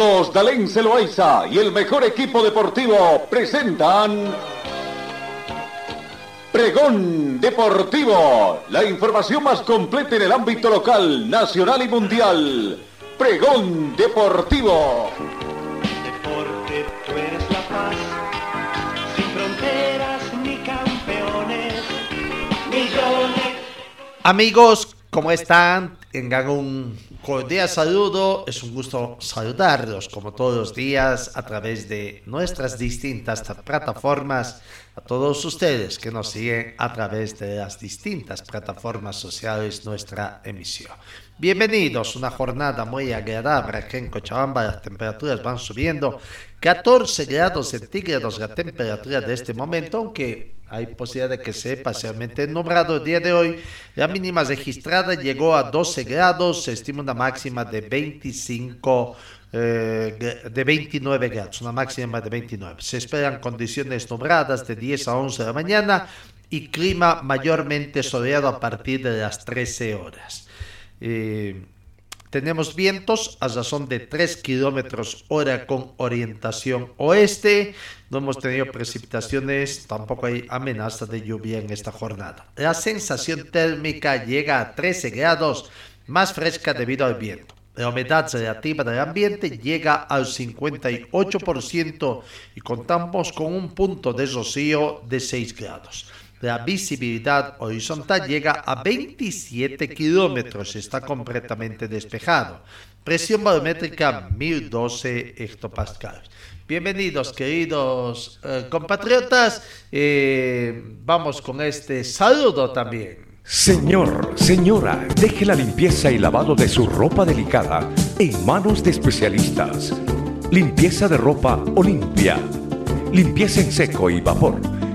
Carlos Dalén Celoaiza y el mejor equipo deportivo presentan Pregón Deportivo, la información más completa en el ámbito local, nacional y mundial. Pregón Deportivo. Deporte, tú eres la paz, sin fronteras ni campeones, millones. Amigos, ¿cómo están? Tengan un cordial saludo, es un gusto saludarlos como todos los días a través de nuestras distintas plataformas, a todos ustedes que nos siguen a través de las distintas plataformas sociales nuestra emisión. Bienvenidos, una jornada muy agradable aquí en Cochabamba, las temperaturas van subiendo, 14 grados centígrados la temperatura de este momento, aunque hay posibilidad de que sea parcialmente nublado el día de hoy. La mínima registrada llegó a 12 grados, se estima una máxima de 25 eh, de 29 grados, una máxima de 29. Se esperan condiciones nubladas de 10 a 11 de la mañana y clima mayormente soleado a partir de las 13 horas. Eh, tenemos vientos a razón de 3 kilómetros hora con orientación oeste. No hemos tenido precipitaciones, tampoco hay amenaza de lluvia en esta jornada. La sensación térmica llega a 13 grados, más fresca debido al viento. La humedad relativa del ambiente llega al 58% y contamos con un punto de rocío de 6 grados. La visibilidad horizontal llega a 27 kilómetros, está completamente despejado. Presión barométrica 1012 hectopascales. Bienvenidos, queridos eh, compatriotas. Eh, vamos con este saludo también. Señor, señora, deje la limpieza y lavado de su ropa delicada en manos de especialistas. Limpieza de ropa Olimpia. Limpieza en seco y vapor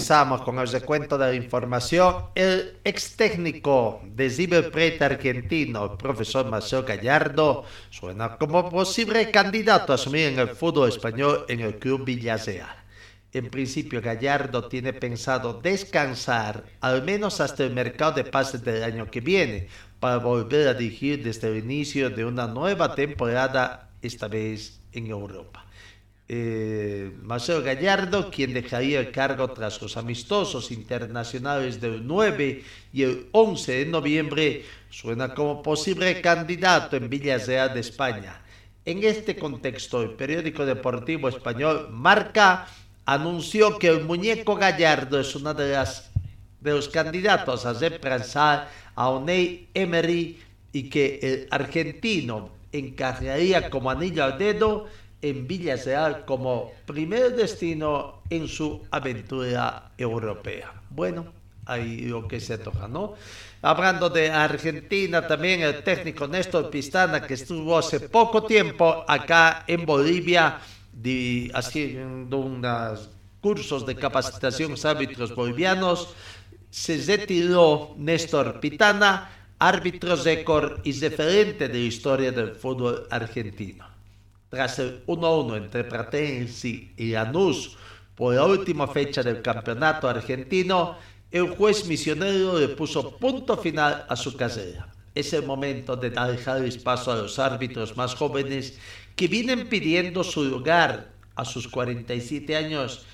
Comenzamos con el recuento de la información. El ex técnico de River Plate argentino, profesor Marcelo Gallardo, suena como posible candidato a asumir en el fútbol español en el club Villarreal. En principio, Gallardo tiene pensado descansar al menos hasta el mercado de pases del año que viene para volver a dirigir desde el inicio de una nueva temporada, esta vez en Europa eh, Marcelo Gallardo, quien dejaría el cargo tras los amistosos internacionales del 9 y el 11 de noviembre, suena como posible candidato en Villarreal de España. En este contexto, el periódico deportivo español Marca anunció que el muñeco Gallardo es uno de, las, de los candidatos a reemplazar a Oney Emery y que el argentino encargaría como anillo al dedo en Villarreal como primer destino en su aventura europea. Bueno, ahí lo que se toca, ¿no? Hablando de Argentina, también el técnico Néstor Pistana, que estuvo hace poco tiempo acá en Bolivia haciendo unos cursos de capacitación a árbitros bolivianos, se retiró Néstor Pitana, árbitro récord y referente de la historia del fútbol argentino. Tras el 1-1 entre Pratense y Lanús por la última fecha del campeonato argentino, el juez misionero le puso punto final a su carrera. Es el momento de dejar espacio a los árbitros más jóvenes que vienen pidiendo su lugar a sus 47 años.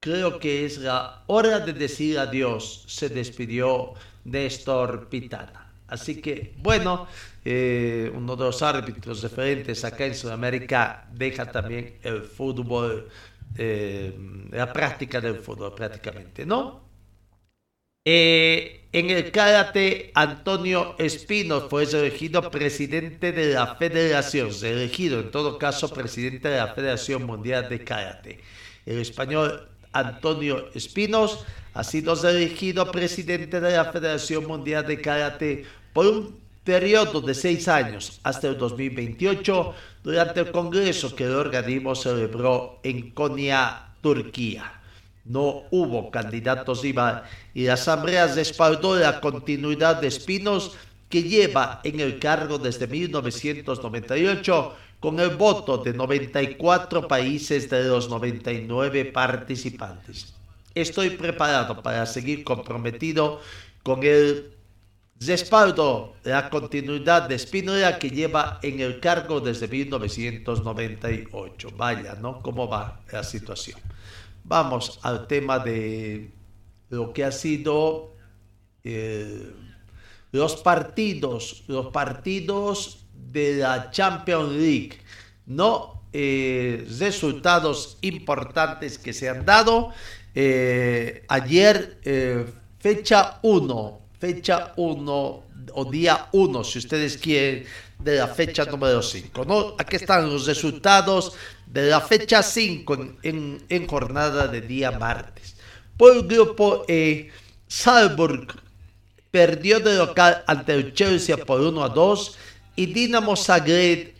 Creo que es la hora de decir adiós, se despidió Néstor Pitana. Así que, bueno, eh, uno de los árbitros referentes acá en Sudamérica deja también el fútbol eh, la práctica del fútbol prácticamente, ¿no? Eh, en el karate, Antonio Espino fue elegido presidente de la federación, elegido en todo caso presidente de la Federación Mundial de Karate. El español Antonio Espinos ha sido elegido presidente de la Federación Mundial de Karate por un periodo de seis años hasta el 2028 durante el congreso que el organismo celebró en Konya, Turquía. No hubo candidatos y la Asamblea respaldó la continuidad de Espinos que lleva en el cargo desde 1998 con el voto de 94 países de los 99 participantes. Estoy preparado para seguir comprometido con el respaldo la continuidad de Espinola que lleva en el cargo desde 1998. Vaya, ¿no? ¿Cómo va la situación? Vamos al tema de lo que ha sido eh, los partidos, los partidos de la Champions League, no eh, resultados importantes que se han dado. Eh, ayer, fecha 1, fecha 1 o día 1, si ustedes quieren, de la fecha número 5. ¿no? Aquí están los resultados de la fecha 5 en, jornada de día martes. Por el grupo E, Salzburg perdió de local ante el Chelsea por 1 a 2 y Dinamo Zagreb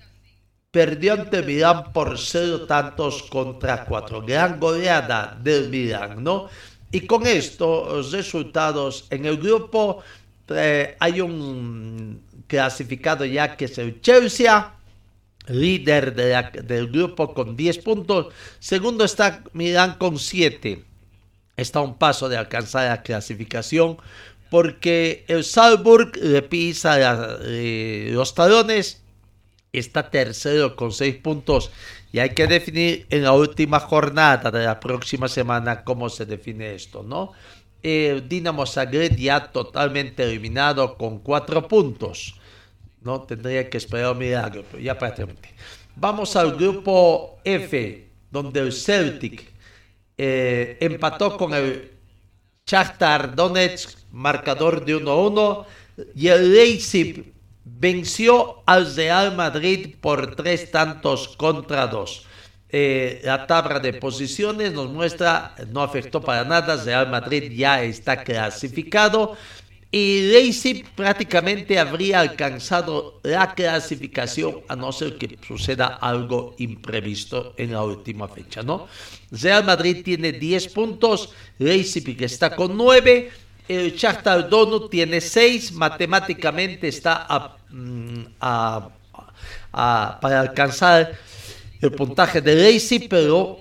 perdió ante Milán por 0 tantos contra 4. Gran goleada del Milán, ¿no? Y con esto, los resultados en el grupo, eh, hay un clasificado ya que es el Chelsea líder del grupo con 10 puntos. Segundo está Milán con 7. Está un paso de alcanzar la clasificación porque el Salzburg le pisa eh, los talones. Está tercero con 6 puntos y hay que definir en la última jornada de la próxima semana cómo se define esto, ¿no? El Dinamo Zagreb ya totalmente eliminado con 4 puntos. No tendría que esperar un milagro, pero ya prácticamente. Vamos al grupo F, donde el Celtic eh, empató con el Shakhtar Donetsk, marcador de 1-1, y el Leipzig venció al Real Madrid por tres tantos contra dos. Eh, la tabla de posiciones nos muestra, no afectó para nada, Real Madrid ya está clasificado y Leipzig prácticamente habría alcanzado la clasificación a no ser que suceda algo imprevisto en la última fecha, ¿no? Real Madrid tiene 10 puntos, Leipzig está con 9, el Shakhtar Donut tiene 6, matemáticamente está mm, para alcanzar el puntaje de Leipzig, pero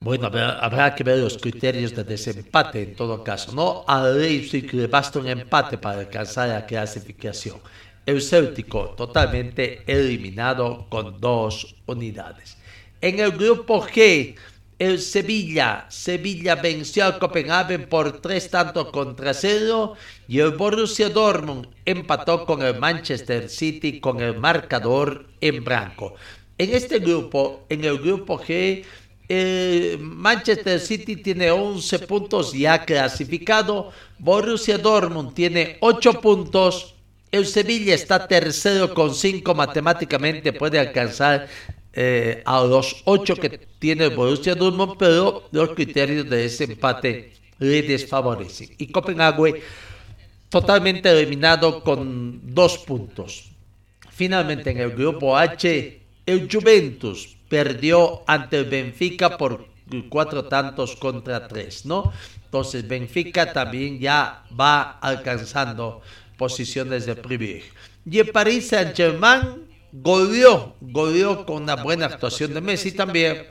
bueno, habrá, que ver los criterios de desempate en todo caso, ¿no? A Leipzig le basta un empate para alcanzar la clasificación. El Céltico totalmente eliminado con dos unidades. En el grupo G, el Sevilla. Sevilla venció al Copenhagen por tres tantos contra cero y el Borussia Dortmund empató con el Manchester City con el marcador en blanco. En este grupo, en el grupo G, eh, Manchester City tiene 11 puntos ya clasificado. Borussia Dortmund tiene 8 puntos. El Sevilla está tercero con 5 matemáticamente. Puede alcanzar eh, a los 8 que tiene el Borussia Dortmund, pero los criterios de ese empate le desfavorecen. Y Copenhague totalmente eliminado con 2 puntos. Finalmente en el grupo H, el Juventus perdió ante el Benfica por cuatro tantos contra tres, ¿no? Entonces Benfica también ya va alcanzando posiciones de privilegio. Y el Paris Saint Germain goleó, goleó con una buena actuación de Messi también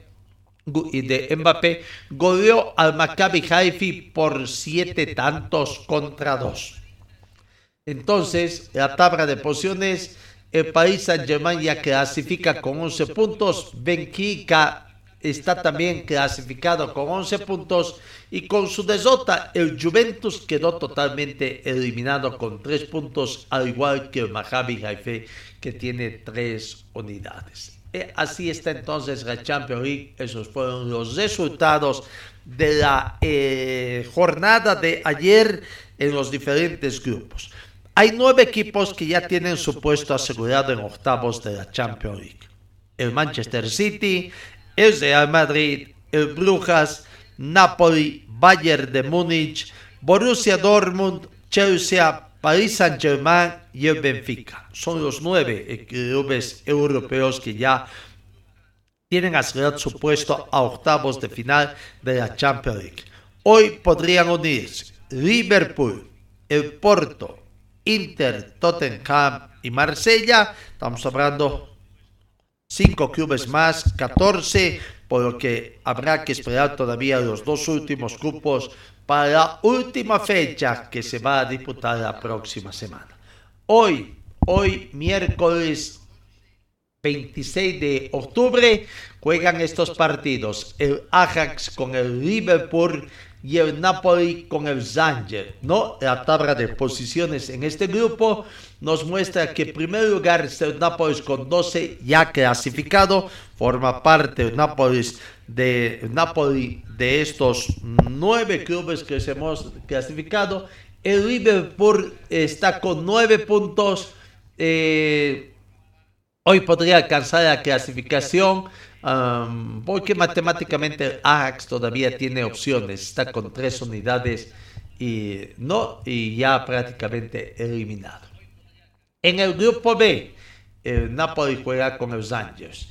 y de Mbappé, goleó al Maccabi Haifa por siete tantos contra dos. Entonces, la tabla de posiciones el país Saint-Germain ya clasifica con 11 puntos. Benfica está también clasificado con 11 puntos y con su desota el Juventus quedó totalmente eliminado con 3 puntos al igual que el Maccabi Haifa que tiene 3 unidades. Eh, así está entonces la Champions League. Esos fueron los resultados de la eh, jornada de ayer en los diferentes grupos. Hay nueve equipos que ya tienen su puesto asegurado en octavos de la Champions League. El Manchester City, el Real Madrid, el Brujas, Napoli, Bayern de Múnich, Borussia Dortmund, Chelsea, Paris Saint-Germain y el Benfica. Son los nueve clubes europeos que ya tienen asegurado su puesto a octavos de final de la Champions League. Hoy podrían unirse Liverpool, el Porto, Inter, Tottenham y Marsella. Estamos hablando cinco clubes más, 14, por lo que habrá que esperar todavía los dos últimos grupos para la última fecha que se va a disputar la próxima semana. Hoy, hoy miércoles 26 de octubre, juegan estos partidos, el Ajax con el Liverpool y el Napoli con el Zanger. ¿no? La tabla de posiciones en este grupo nos muestra que en primer lugar está el Napoli con 12 ya clasificado, forma parte el Napoli de, Napoli de estos nueve clubes que se hemos clasificado. El Liverpool está con nueve puntos. Eh, hoy podría alcanzar la clasificación porque matemáticamente Ajax todavía tiene opciones, está con tres unidades y, no, y ya prácticamente eliminado. En el grupo B, el Napoli juega con los Rangers.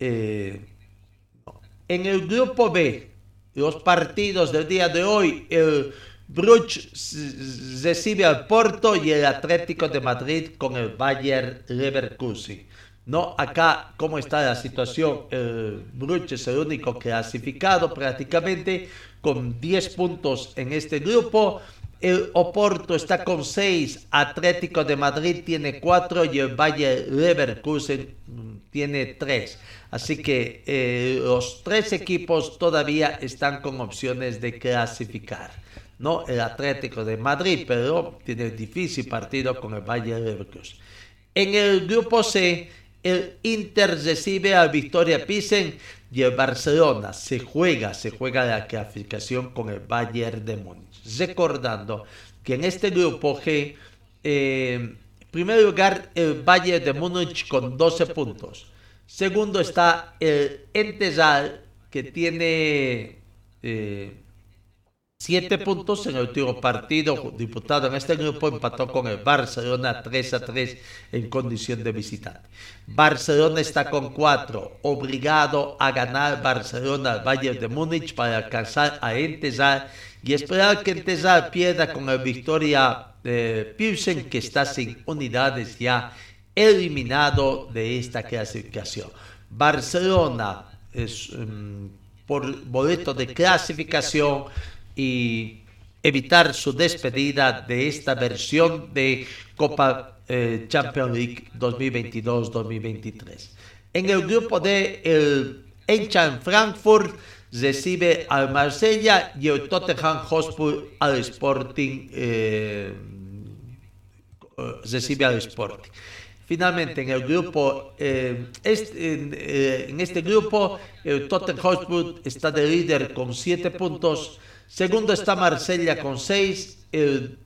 Eh, en el grupo B, los partidos del día de hoy, el Bruch recibe al Porto y el Atlético de Madrid con el Bayern Leverkusen. No, acá, ¿cómo está la situación? El Bruch es el único clasificado prácticamente con 10 puntos en este grupo. El Oporto está con 6, Atlético de Madrid tiene 4 y el Valle Leverkusen tiene 3. Así que eh, los tres equipos todavía están con opciones de clasificar. No el Atlético de Madrid, pero tiene difícil partido con el Valle Leverkusen. En el grupo C, el Inter recibe a Victoria Pisen y el Barcelona se juega, se juega la clasificación con el Bayern de Múnich. Recordando que en este grupo G, eh, en primer lugar el Bayern de Múnich con 12 puntos. Segundo está el Entesal que tiene eh, Siete puntos en el último partido diputado en este grupo empató con el Barcelona 3 a 3 en condición de visitante. Barcelona está con cuatro, obligado a ganar Barcelona al Bayern de Múnich para alcanzar a Entesal y esperar que Entesal pierda con el Victoria de Pilsen que está sin unidades ya eliminado de esta clasificación. Barcelona es um, por boleto de clasificación y evitar su despedida de esta versión de Copa eh, Champions League 2022-2023. En el grupo de el Eintracht Frankfurt recibe al Marsella y el Tottenham Hotspur al Sporting eh, recibe al Sporting. Finalmente, en el grupo, este, en este grupo, el Tottenham Hotspur está de líder con 7 puntos. Segundo está Marsella con 6. El,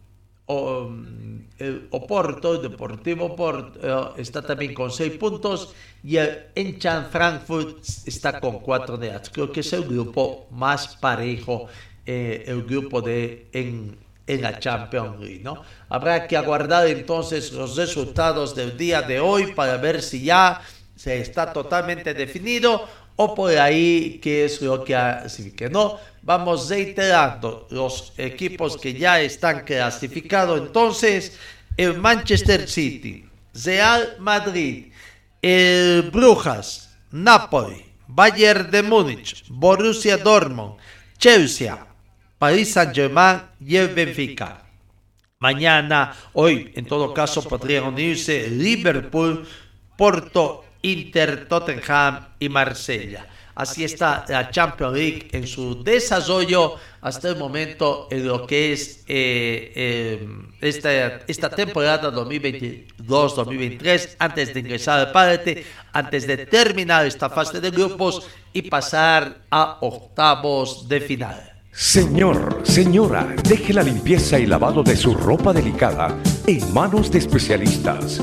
Oporto, el Deportivo Oporto, eh, está también con 6 puntos. Y el Enchan Frankfurt está con 4 de Creo que es el grupo más parejo, eh, el grupo de en, en la Champions League. ¿no? Habrá que aguardar entonces los resultados del día de hoy para ver si ya se está totalmente definido o por ahí qué es lo que así que no vamos reiterando los equipos que ya están clasificados entonces el Manchester City Real Madrid el Brujas Napoli Bayern de Múnich Borussia Dortmund Chelsea Paris Saint-Germain y el Benfica. Mañana hoy en todo caso podrían unirse Liverpool Porto Inter, Tottenham y Marsella. Así está la Champions League en su desarrollo hasta el momento en lo que es eh, eh, esta, esta temporada 2022-2023, antes de ingresar al padre, antes de terminar esta fase de grupos y pasar a octavos de final. Señor, señora, deje la limpieza y lavado de su ropa delicada en manos de especialistas.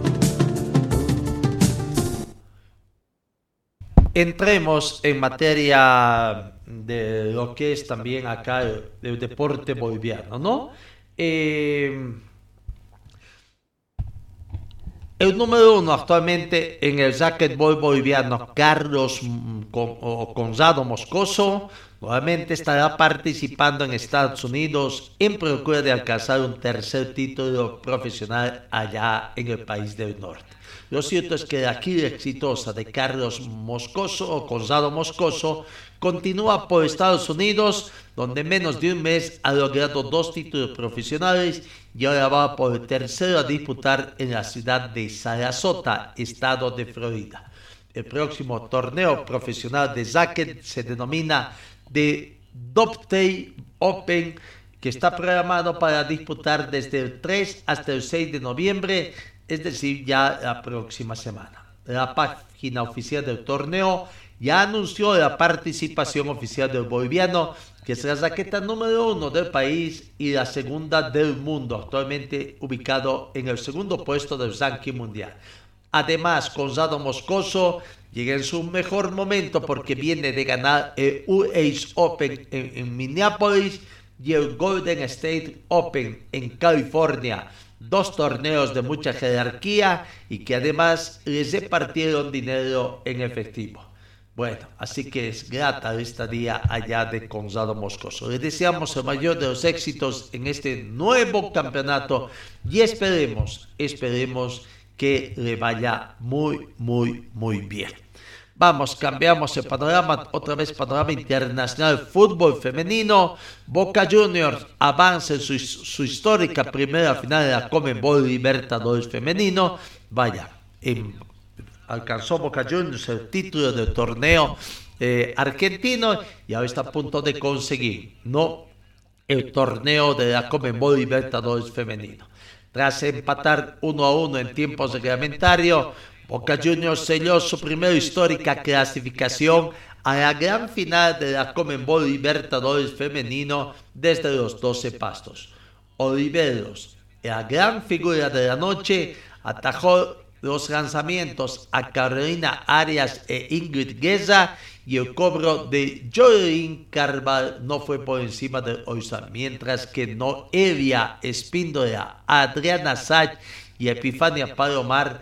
Entremos en materia de lo que es también acá el, deporte boliviano, ¿no? Eh, el número uno actualmente en el racquetball boliviano, Carlos Gonzalo Moscoso, nuevamente estará participando en Estados Unidos en procura de alcanzar un tercer título profesional allá en el país del norte. Lo cierto es que la gira exitosa de Carlos Moscoso o Gonzalo Moscoso continúa por Estados Unidos, donde en menos de un mes ha logrado dos títulos profesionales y ahora va por el tercero a disputar en la ciudad de Sarasota, estado de Florida. El próximo torneo profesional de Zacket se denomina The Doptey Open que está programado para disputar desde el 3 hasta el 6 de noviembre es decir, ya la próxima semana. La página oficial del torneo ya anunció la participación oficial del boliviano, que es la raqueta número uno del país y la segunda del mundo, actualmente ubicado en el segundo puesto del ranking mundial. Además, Gonzalo Moscoso llega en su mejor momento porque viene de ganar el US Open en, en Minneapolis y el Golden State Open en California dos torneos de mucha jerarquía y que además les repartieron dinero en efectivo. Bueno, así que es grata esta día allá de Gonzalo Moscoso. Le deseamos el mayor de los éxitos en este nuevo campeonato y esperemos, esperemos que le vaya muy, muy, muy bien. Vamos, cambiamos el panorama, otra vez panorama internacional, fútbol femenino. Boca Juniors avanza en su, histórica primera final de la Comenbol Libertadores femenino. Vaya, alcanzó Boca Juniors el título del torneo eh, argentino y ahora está a punto de conseguir, ¿no? El torneo de la Comenbol Libertadores femenino. Tras empatar uno a uno en tiempos reglamentarios, Boca Juniors selló su primera histórica clasificación a la gran final de la Comenbol Libertadores femenino desde los 12 pastos. Oliveros, la gran figura de la noche, atajó los lanzamientos a Carolina Arias e Ingrid Gueza y el cobro de Jolín Carval no fue por encima de Oisa, mientras que Noelia Espíndola, Adriana Sach y Epifania Palomar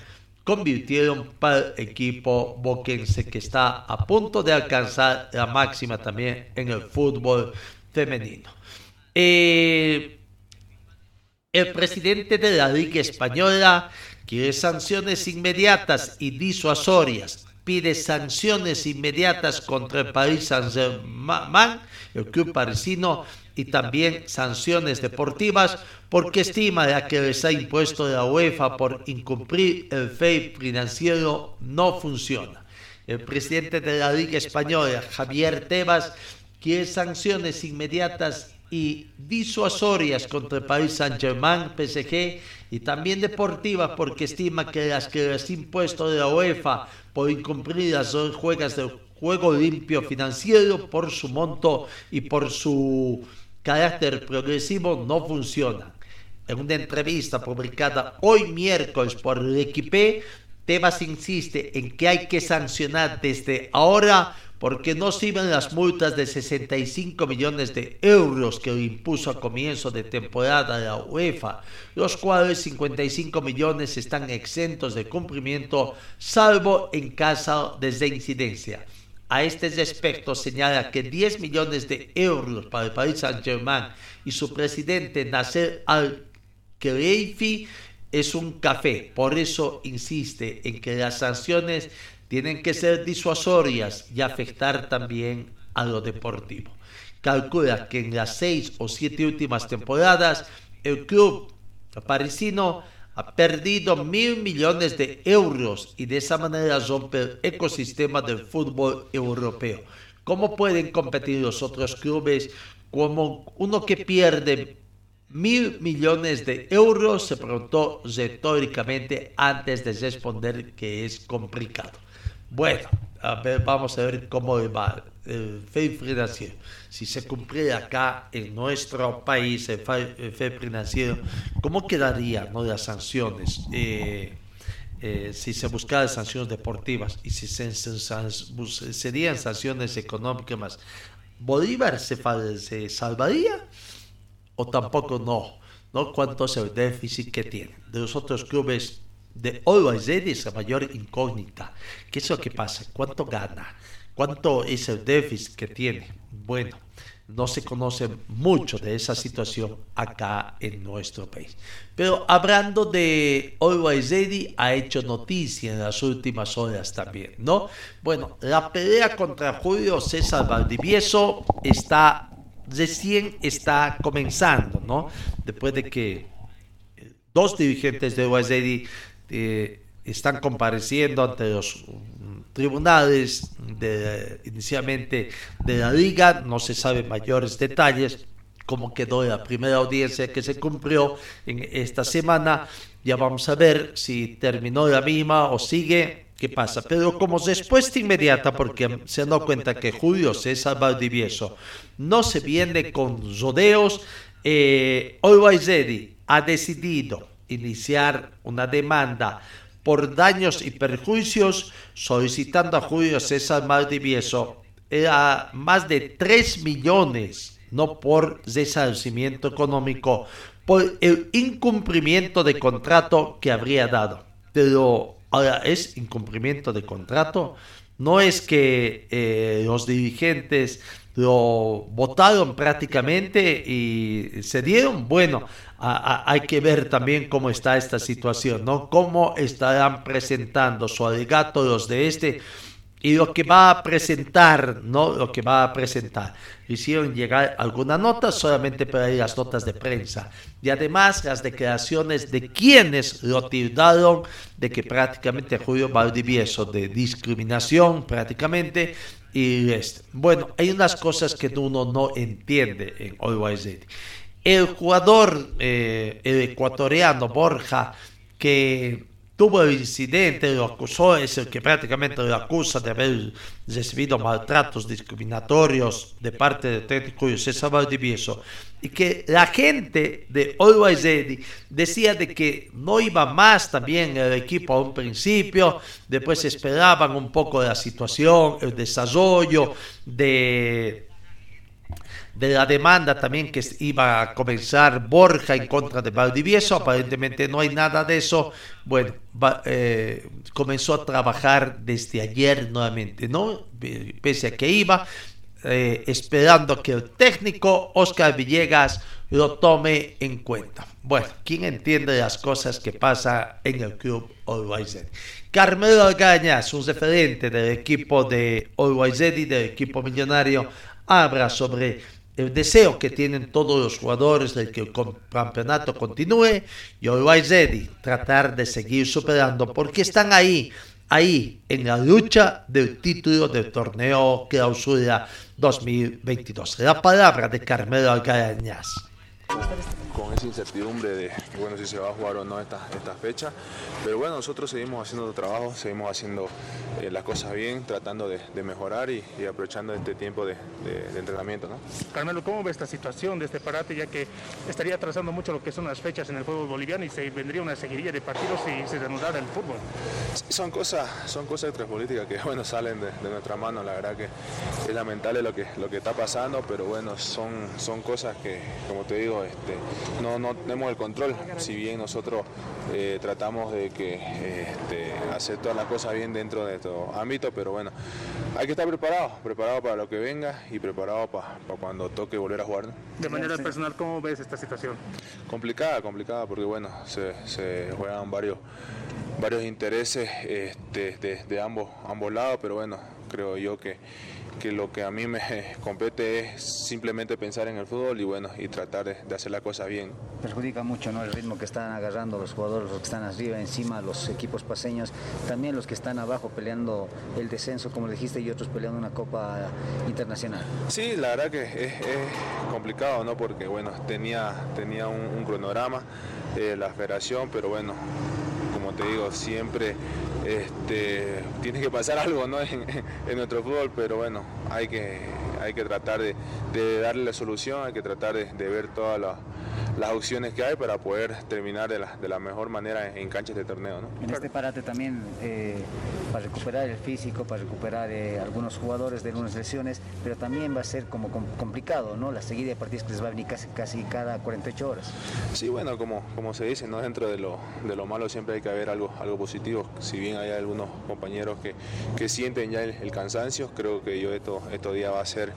convirtieron para el equipo boquense que está a punto de alcanzar la máxima también en el fútbol femenino. Eh, el presidente de la Liga Española quiere sanciones inmediatas y disuasorias. Pide sanciones inmediatas contra el Paris Saint-Germain, el club parisino, y también sanciones deportivas porque estima que les ha impuesto la UEFA por incumplir el FEI financiero no funciona. El presidente de la Liga Española, Javier Tebas, quiere sanciones inmediatas y disuasorias contra el Paris Saint-Germain, PSG, y también deportivas porque estima que las que les ha impuesto la UEFA por incumplir las dos juegas del juego limpio financiero por su monto y por su carácter progresivo no funciona. En una entrevista publicada hoy miércoles por el Equipe, Tebas insiste en que hay que sancionar desde ahora porque no sirven las multas de 65 millones de euros que impuso a comienzo de temporada la UEFA, los cuales 55 millones están exentos de cumplimiento salvo en caso de incidencia. A este respecto señala que 10 millones de euros para el país Saint-Germain y su presidente Nasser Al-Khelaifi es un café. Por eso insiste en que las sanciones tienen que ser disuasorias y afectar también a lo deportivo. Calcula que en las seis o siete últimas temporadas el club parisino ha perdido mil millones de euros y de esa manera rompe el ecosistema del fútbol europeo. ¿Cómo pueden competir los otros clubes como uno que pierde mil millones de euros? Se preguntó retóricamente antes de responder que es complicado. Bueno, vamos a ver cómo va el FEI financiero. Si se cumple acá en nuestro país el FEI financiero, ¿cómo quedarían ¿no? las sanciones? Eh, eh, si se buscaran sanciones deportivas y si se, serían sanciones económicas más, ¿Bolívar se, se salvaría o tampoco no? ¿no? ¿Cuánto es el déficit que tiene? De los otros clubes de Ready es la mayor incógnita. ¿Qué es lo que pasa? ¿Cuánto gana? ¿Cuánto es el déficit que tiene? Bueno, no se conoce mucho de esa situación acá en nuestro país. Pero hablando de Always ha hecho noticia en las últimas horas también, ¿no? Bueno, la pelea contra Julio César Valdivieso está recién está comenzando, ¿no? Después de que dos dirigentes de Always eh, están compareciendo ante los tribunales de, inicialmente de la liga, no se saben mayores detalles, cómo quedó la primera audiencia que se cumplió en esta semana, ya vamos a ver si terminó la misma o sigue, qué pasa, pero como respuesta inmediata, porque se han dado cuenta que Julio César Valdivieso no se viene con rodeos, eh, Ready ha decidido iniciar una demanda por daños y perjuicios solicitando a Julio César Maldivieso a más de 3 millones, no por resarcimiento económico, por el incumplimiento de contrato que habría dado. Pero ahora es incumplimiento de contrato. No es que eh, los dirigentes lo votaron prácticamente y se dieron. Bueno, hay que ver también cómo está esta situación, ¿no? Cómo estarán presentando su alegato los de este y lo que va a presentar, ¿no? Lo que va a presentar. Hicieron llegar alguna nota solamente para las notas de prensa. Y además las declaraciones de quienes lo tildaron de que prácticamente Julio Valdivieso de discriminación prácticamente y este. Bueno, hay unas cosas que uno no entiende en Always El jugador eh, el ecuatoriano Borja, que tuvo el incidente, lo acusó, es el que prácticamente lo acusa de haber recibido maltratos discriminatorios de parte del técnico César Valdivieso, y que la gente de Always Ready decía de que no iba más también el equipo a un principio, después esperaban un poco la situación, el desarrollo de de la demanda también que iba a comenzar Borja en contra de Valdivieso, aparentemente no hay nada de eso, bueno, eh, comenzó a trabajar desde ayer nuevamente, ¿no? Pese a que iba, eh, esperando que el técnico Oscar Villegas lo tome en cuenta. Bueno, ¿quién entiende las cosas que pasa en el club Always Carmelo Algañas, un referente del equipo de Always y del equipo millonario, habla sobre el deseo que tienen todos los jugadores de que el campeonato continúe y Always Ready tratar de seguir superando porque están ahí, ahí en la lucha del título del torneo clausura 2022. La palabra de Carmelo Algarañas con esa incertidumbre de bueno, si se va a jugar o no esta, esta fecha. Pero bueno, nosotros seguimos haciendo trabajo, seguimos haciendo eh, las cosas bien, tratando de, mejorar y, aprovechando este tiempo de, entrenamiento. ¿no? Carmelo, ¿cómo ve esta situación de este parate, ya que estaría atrasando mucho lo que son las fechas en el fútbol boliviano y se vendría una seguidilla de partidos si se reanudara el fútbol? Son cosas, son cosas extrapolíticas que bueno, salen de, nuestra mano, la verdad que es lamentable lo que, lo que está pasando, pero bueno, son, son cosas que, como te digo, este, no, no tenemos el control. Si bien nosotros eh, tratamos de que este, hacer todas las cosas bien dentro de estos ámbito, pero bueno, hay que estar preparado, preparado para lo que venga y preparado para cuando toque volver a jugar. De manera personal, ¿cómo ves esta situación? Complicada, complicada, porque bueno, se, se juegan varios varios intereses este, de, de, ambos, ambos lados, pero bueno, creo yo que, que lo que a mí me compete es simplemente pensar en el fútbol y bueno, y tratar de, de, hacer la cosa bien. Perjudica mucho ¿no? el ritmo que están agarrando los jugadores, los que están arriba, encima, los equipos paseños, también los que están abajo peleando el descenso, como dijiste, y otros peleando una Copa Internacional. Sí, la verdad que es, es complicado, ¿no? Porque bueno, tenía, tenía un, un cronograma, eh, la federación, pero bueno, como te digo, siempre este, tiene que pasar algo ¿no? en, en, nuestro fútbol, pero bueno, hay que, hay que tratar de, de darle la solución, hay que tratar de, de ver todas las, las, opciones que hay para poder terminar de la, de la mejor manera en canchas de torneo. ¿no? En este parate también, eh, para recuperar el físico, para recuperar eh, algunos jugadores de algunas lesiones, pero también va a ser como complicado, ¿no? La seguida de partidos que les va a venir casi, casi cada 48 horas. Sí, bueno, como, como se dice, ¿no? dentro de lo, de lo malo siempre hay que haber algo, algo positivo. Si bien hay algunos compañeros que, que sienten ya el, el, cansancio, creo que yo esto, estos días va a ser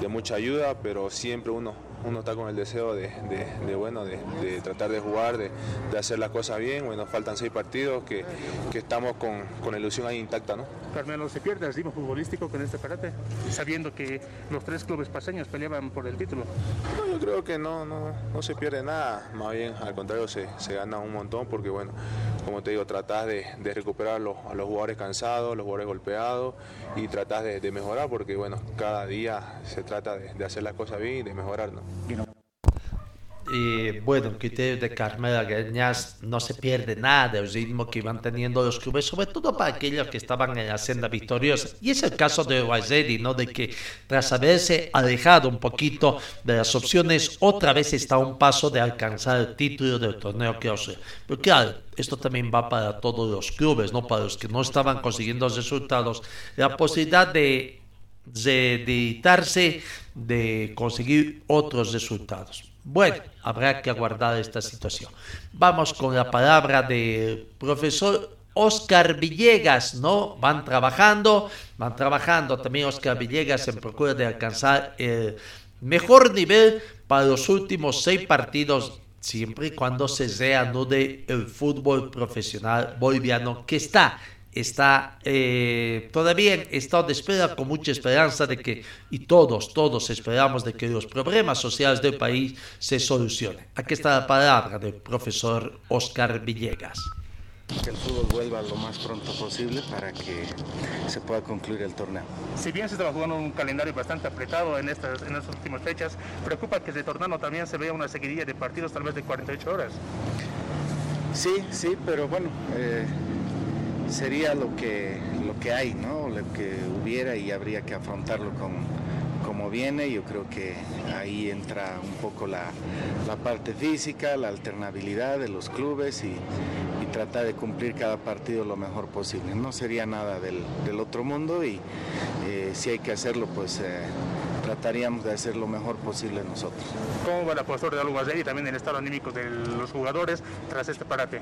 de mucha ayuda, pero siempre uno, uno está con el deseo de, de, de bueno, de, de, tratar de jugar, de, hacer las cosas bien. Bueno, faltan seis partidos que, que estamos con, con, la ilusión ahí intacta, ¿no? Carmelo, ¿se pierde el ritmo futbolístico con este parate? Sabiendo que los tres clubes paseños peleaban por el título. No, yo creo que no, no, no se pierde nada, más bien al contrario se, se gana un montón porque bueno, como te digo, tratás de, de recuperar a los, a los, jugadores cansados, los jugadores golpeados y tratás de, de, mejorar porque bueno, cada día se trata de, de hacer las cosas bien y de mejorar, ¿no? Y bueno, criterio de Carmela Greñas no se pierde nada del ritmo que van teniendo los clubes, sobre todo para aquellos que estaban en la senda victoriosa. Y es el caso de Guayzeri, ¿no? De que tras haberse alejado un poquito de las opciones, otra vez está a un paso de alcanzar el título del torneo Clausura. Pero claro, esto también va para todos los clubes, ¿no? Para los que no estaban consiguiendo resultados. La posibilidad de, de editarse, de conseguir otros resultados. Bueno, habrá que aguardar esta situación. Vamos con la palabra del profesor Oscar Villegas, ¿no? Van trabajando, van trabajando también Oscar Villegas en procura de alcanzar el mejor nivel para los últimos seis partidos, siempre y cuando se reanude el fútbol profesional boliviano que está está eh, todavía en estado de espera con mucha esperanza de que, y todos, todos esperamos de que los problemas sociales del país se solucionen. Aquí está la palabra del profesor Oscar Villegas. Que el fútbol vuelva lo más pronto posible para que se pueda concluir el torneo. Si bien se estaba jugando un calendario bastante apretado en estas, en estas últimas fechas, preocupa que de torneo también se vea una seguidilla de partidos tal vez de 48 horas. Sí, sí, pero bueno, eh, sería lo que, lo que hay, ¿no? lo que hubiera y habría que afrontarlo con, como viene. Yo creo que ahí entra un poco la, la parte física, la alternabilidad de los clubes y, y, tratar de cumplir cada partido lo mejor posible. No sería nada del, del otro mundo y eh, si hay que hacerlo, pues eh, trataríamos de hacer lo mejor posible nosotros. ¿Cómo va la postura de Alguacel y también el estado anímico de los jugadores tras este parate?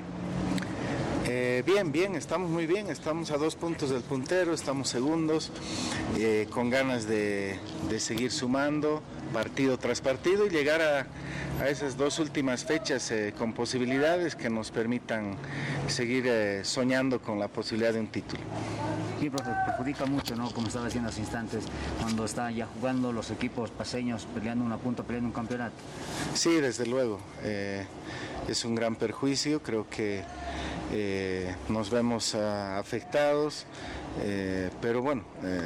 Bien, bien, estamos muy bien, estamos a dos puntos del puntero, estamos segundos, eh, con ganas de, de, seguir sumando partido tras partido y llegar a, a esas dos últimas fechas eh, con posibilidades que nos permitan seguir eh, soñando con la posibilidad de un título. Sí, profe, perjudica mucho, ¿no? Como estaba haciendo hace instantes, cuando están ya jugando los equipos paseños, peleando una punta, peleando un campeonato. Sí, desde luego. Es un gran perjuicio, creo que eh, nos vemos uh, afectados, eh, pero bueno, eh,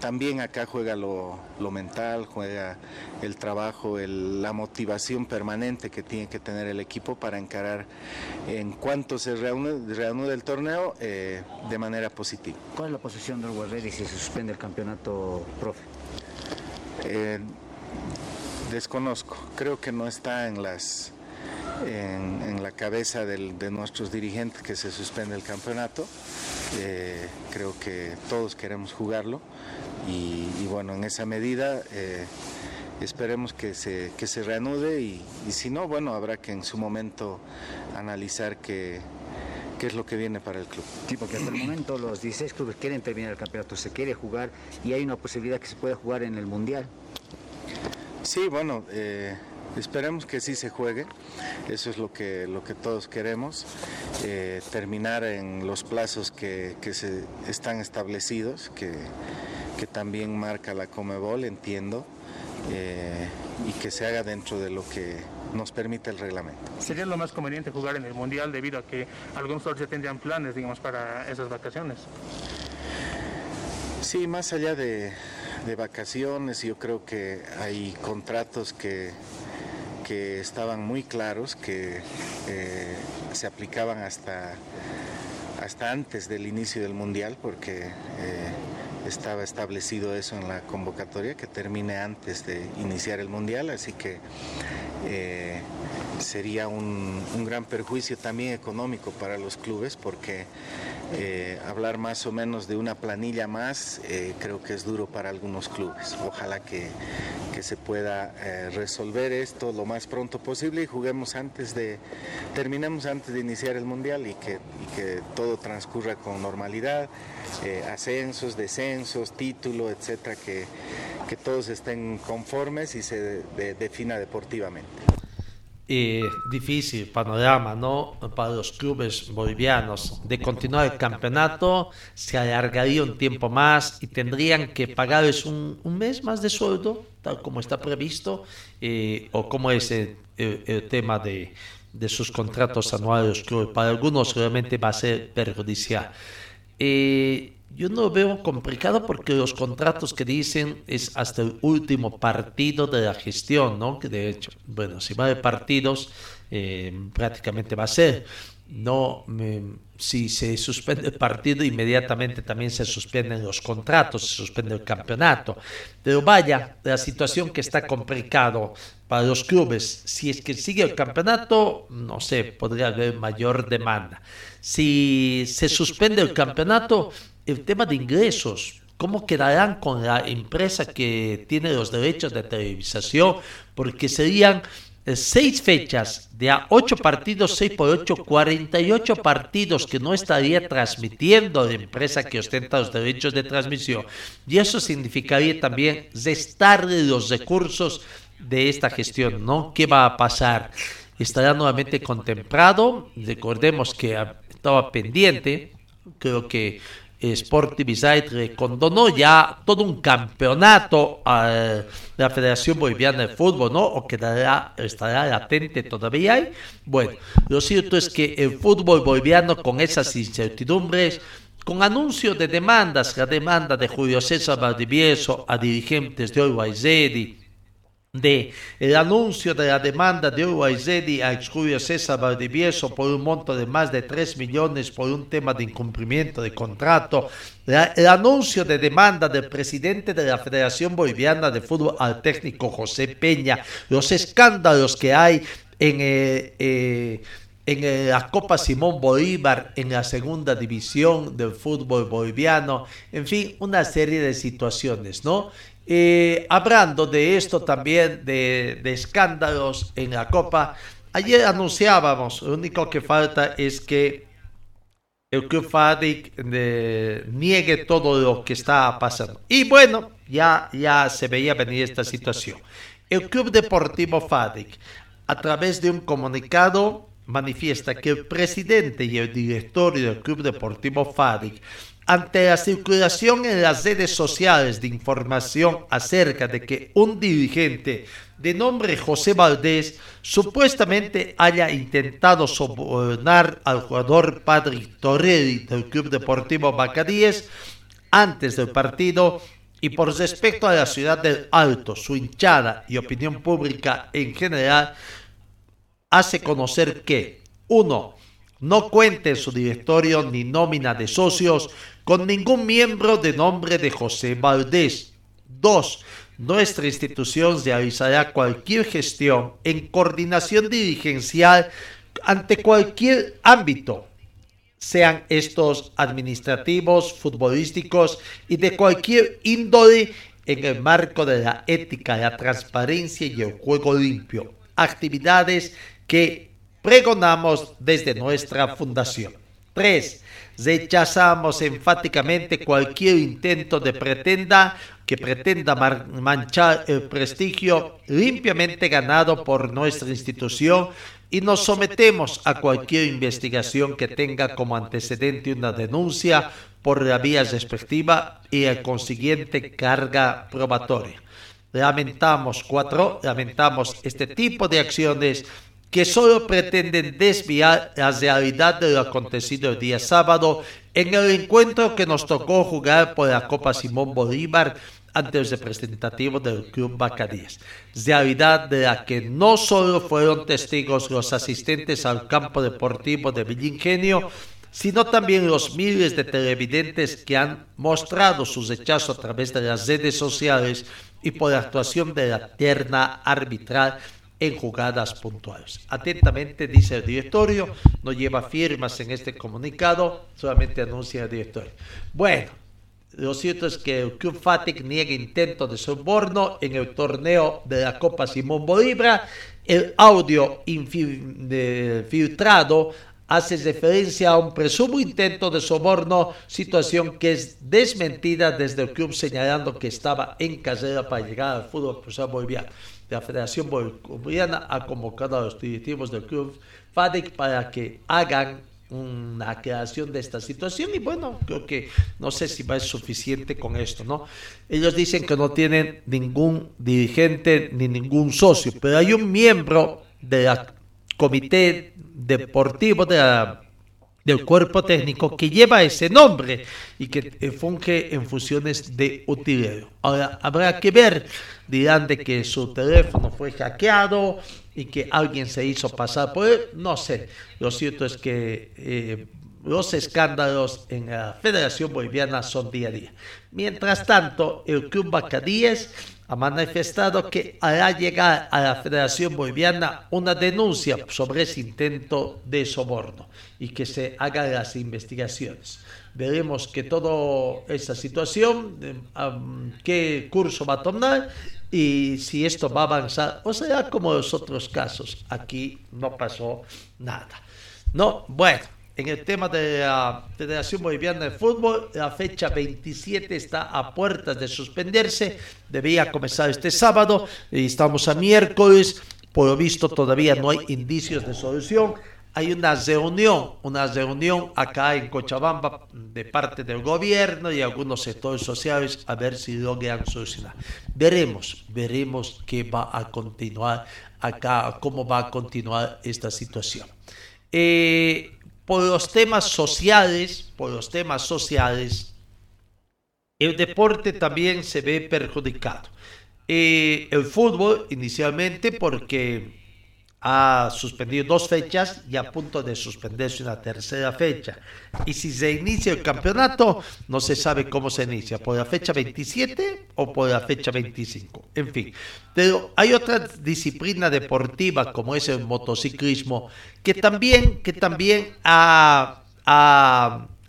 también acá juega lo, lo, mental, juega el trabajo, el, la motivación permanente que tiene que tener el equipo para encarar en cuanto se reanude, reanude el torneo de manera positiva. ¿Cuál es la posición del Guerrero si se suspende el campeonato, profe? Desconozco, creo que no está en las en, en la cabeza del, de nuestros dirigentes que se suspende el campeonato. Eh, creo que todos queremos jugarlo y, y, bueno, en esa medida eh, esperemos que se, que se reanude y, y si no, bueno, habrá que en su momento analizar qué, qué es lo que viene para el club. Sí, porque hasta el momento los 16 clubes quieren terminar el campeonato, se quiere jugar y hay una posibilidad que se pueda jugar en el Mundial. Sí, bueno, eh, esperemos que sí se juegue, eso es lo que, lo que todos queremos, eh, terminar en los plazos que, que se están establecidos, que, que también marca la Comebol, entiendo, eh, y que se haga dentro de lo que nos permite el reglamento. ¿Sería lo más conveniente jugar en el Mundial debido a que algunos jugadores ya tendrían planes, digamos, para esas vacaciones? Sí, más allá de, de vacaciones, yo creo que hay contratos que, que estaban muy claros, que eh, se aplicaban hasta, hasta antes del inicio del Mundial, porque eh, estaba establecido eso en la convocatoria, que termine antes de iniciar el Mundial, así que eh, sería un, un, gran perjuicio también económico para los clubes, porque hablar más o menos de una planilla más creo que es duro para algunos clubes. Ojalá que, que se pueda eh, resolver esto lo más pronto posible y juguemos antes de, terminemos antes de iniciar el Mundial y que, que todo transcurra con normalidad, eh, ascensos, descensos, título, etcétera, que, que todos estén conformes y se de, de, defina deportivamente. Eh, difícil panorama, ¿no? Para los clubes bolivianos. De continuar el campeonato, se alargaría un tiempo más y tendrían que pagarles un, un mes más de sueldo, tal como está previsto, eh, o como es el, tema de, de, sus contratos anuales. Para algunos realmente va a ser perjudicial. Eh, yo no lo veo complicado porque los contratos que dicen es hasta el último partido de la gestión, ¿no? Que de hecho, bueno, si va de partidos, eh, prácticamente va a ser. No, si se suspende el partido, inmediatamente también se suspenden los contratos, se suspende el campeonato. Pero vaya, la situación que está complicado para los clubes, si es que sigue el campeonato, no sé, podría haber mayor demanda. Si se suspende el campeonato, el tema de ingresos, cómo quedarán con la empresa que tiene los derechos de televisación, porque serían seis fechas de a ocho partidos, seis por ocho, 48 partidos que no estaría transmitiendo la empresa que ostenta los derechos de transmisión. Y eso significaría también restarle los recursos de esta gestión, ¿no? ¿Qué va a pasar? Estará nuevamente contemplado, recordemos que estaba pendiente, creo que Sport TV condonó ya todo un campeonato a la Federación Boliviana de Fútbol, ¿no? O quedará, estará latente todavía. Bueno, lo cierto es que el fútbol boliviano con esas incertidumbres, con anuncios de demandas, la demanda de Julio César Valdivieso a dirigentes de Olwaizedi, de el anuncio de la demanda de Uruguayzedi a Julio César Valdivieso por un monto de más de 3 millones por un tema de incumplimiento de contrato, la, el anuncio de demanda del presidente de la Federación Boliviana de Fútbol al técnico José Peña, los escándalos que hay en... Eh, eh, en la Copa Simón Bolívar, en la segunda división del fútbol boliviano, en fin, una serie de situaciones, ¿no? Eh, hablando de esto también, de, de, escándalos en la Copa, ayer anunciábamos, lo único que falta es que el Club Fadik eh, niegue todo lo que está pasando. Y bueno, ya, ya se veía venir esta situación. El Club Deportivo Fadik, a través de un comunicado, manifiesta que el presidente y el directorio del Club Deportivo Fadik ante la circulación en las redes sociales de información acerca de que un dirigente de nombre José Valdés supuestamente haya intentado sobornar al jugador Patrick Torrelli del Club Deportivo Bacadíes antes del partido y por respecto a la ciudad del Alto, su hinchada y opinión pública en general, hace conocer que, uno, no cuente en su directorio ni nómina de socios con ningún miembro de nombre de José Valdés. 2. Nuestra institución realizará cualquier gestión en coordinación dirigencial ante cualquier ámbito, sean estos administrativos, futbolísticos y de cualquier índole en el marco de la ética, la transparencia y el juego limpio, actividades que pregonamos desde nuestra fundación. 3. Rechazamos enfáticamente cualquier intento de pretenda que pretenda manchar el prestigio limpiamente ganado por nuestra institución y nos sometemos a cualquier investigación que tenga como antecedente una denuncia por la vía respectiva y el consiguiente carga probatoria. Lamentamos, cuatro, lamentamos este tipo de acciones que solo pretenden desviar la realidad de lo acontecido el día sábado en el encuentro que nos tocó jugar por la Copa Simón Bolívar ante el representativo del Club Bacadíes. Realidad de la que no solo fueron testigos los asistentes al campo deportivo de Villingenio, sino también los miles de televidentes que han mostrado su rechazo a través de las redes sociales y por la actuación de la tierna arbitral en jugadas puntuales. Atentamente, dice el directorio, no lleva firmas en este comunicado, solamente anuncia el directorio. Bueno, lo cierto es que el Club Fatic niega intento de soborno en el torneo de la Copa Simón Bolívar. El audio infiltrado hace referencia a un presumo intento de soborno, situación que es desmentida desde el club señalando que estaba en carrera para llegar al fútbol profesional boliviano. La Federación Boliviana ha convocado a los directivos del club FADEC para que hagan una creación de esta situación y bueno, creo que no sé si va a ser suficiente con esto, ¿no? Ellos dicen que no tienen ningún dirigente ni ningún socio, pero hay un miembro del comité deportivo de la del cuerpo técnico que lleva ese nombre y que funge en funciones de utilero. Ahora, habrá que ver, dirán de que su teléfono fue hackeado y que alguien se hizo pasar por él, no sé. Lo cierto es que eh, los escándalos en la Federación Boliviana son día a día. Mientras tanto, el Club Bacadíes ha manifestado que hará llegar a la Federación Boliviana una denuncia sobre ese intento de soborno y que se hagan las investigaciones. Veremos que toda esa situación, qué curso va a tomar y si esto va a avanzar o será como los otros casos. Aquí no pasó nada. No, bueno en el tema de la Federación Boliviana de Fútbol, la fecha 27 está a puertas de suspenderse, debía comenzar este sábado y estamos a miércoles, por lo visto todavía no hay indicios de solución. Hay una reunión, una reunión acá en Cochabamba de parte del gobierno y algunos sectores sociales a ver si logran solucionar. Veremos, veremos qué va a continuar acá, cómo va a continuar esta situación. Eh, por los temas sociales, por los temas sociales, el deporte también se ve perjudicado. Eh, el fútbol inicialmente porque ha suspendido dos fechas y a punto de suspenderse una tercera fecha. Y si se inicia el campeonato, no se sabe cómo se inicia, por la fecha 27 o por la fecha 25. En fin, pero hay otra disciplina deportiva como es el motociclismo que también, que también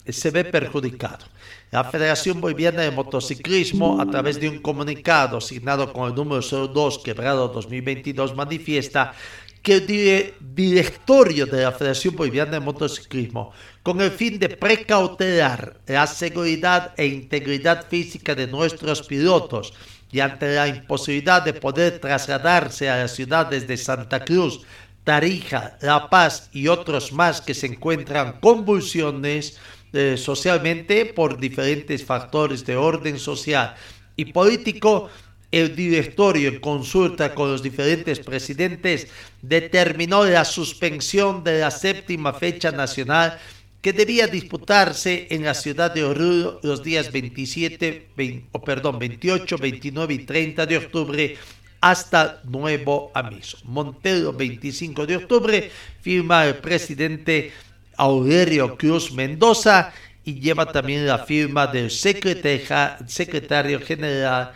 se ve perjudicado. La Federación Boliviana de Motociclismo, a través de un comunicado asignado con el número 02 quebrado 2022, manifiesta que el directorio de la Federación Boliviana de Motociclismo, con el fin de precautelar la seguridad e integridad física de nuestros pilotos y ante la imposibilidad de poder trasladarse a las ciudades de Santa Cruz, Tarija, La Paz y otros más que se encuentran convulsiones eh, socialmente por diferentes factores de orden social y político, el directorio en consulta con los diferentes presidentes determinó la suspensión de la séptima fecha nacional que debía disputarse en la ciudad de Oruro los días 27, perdón, 28, 29 y 30 de octubre hasta nuevo aviso. Montero, 25 de octubre, firma el presidente Aurelio Cruz Mendoza y lleva también la firma del secretario general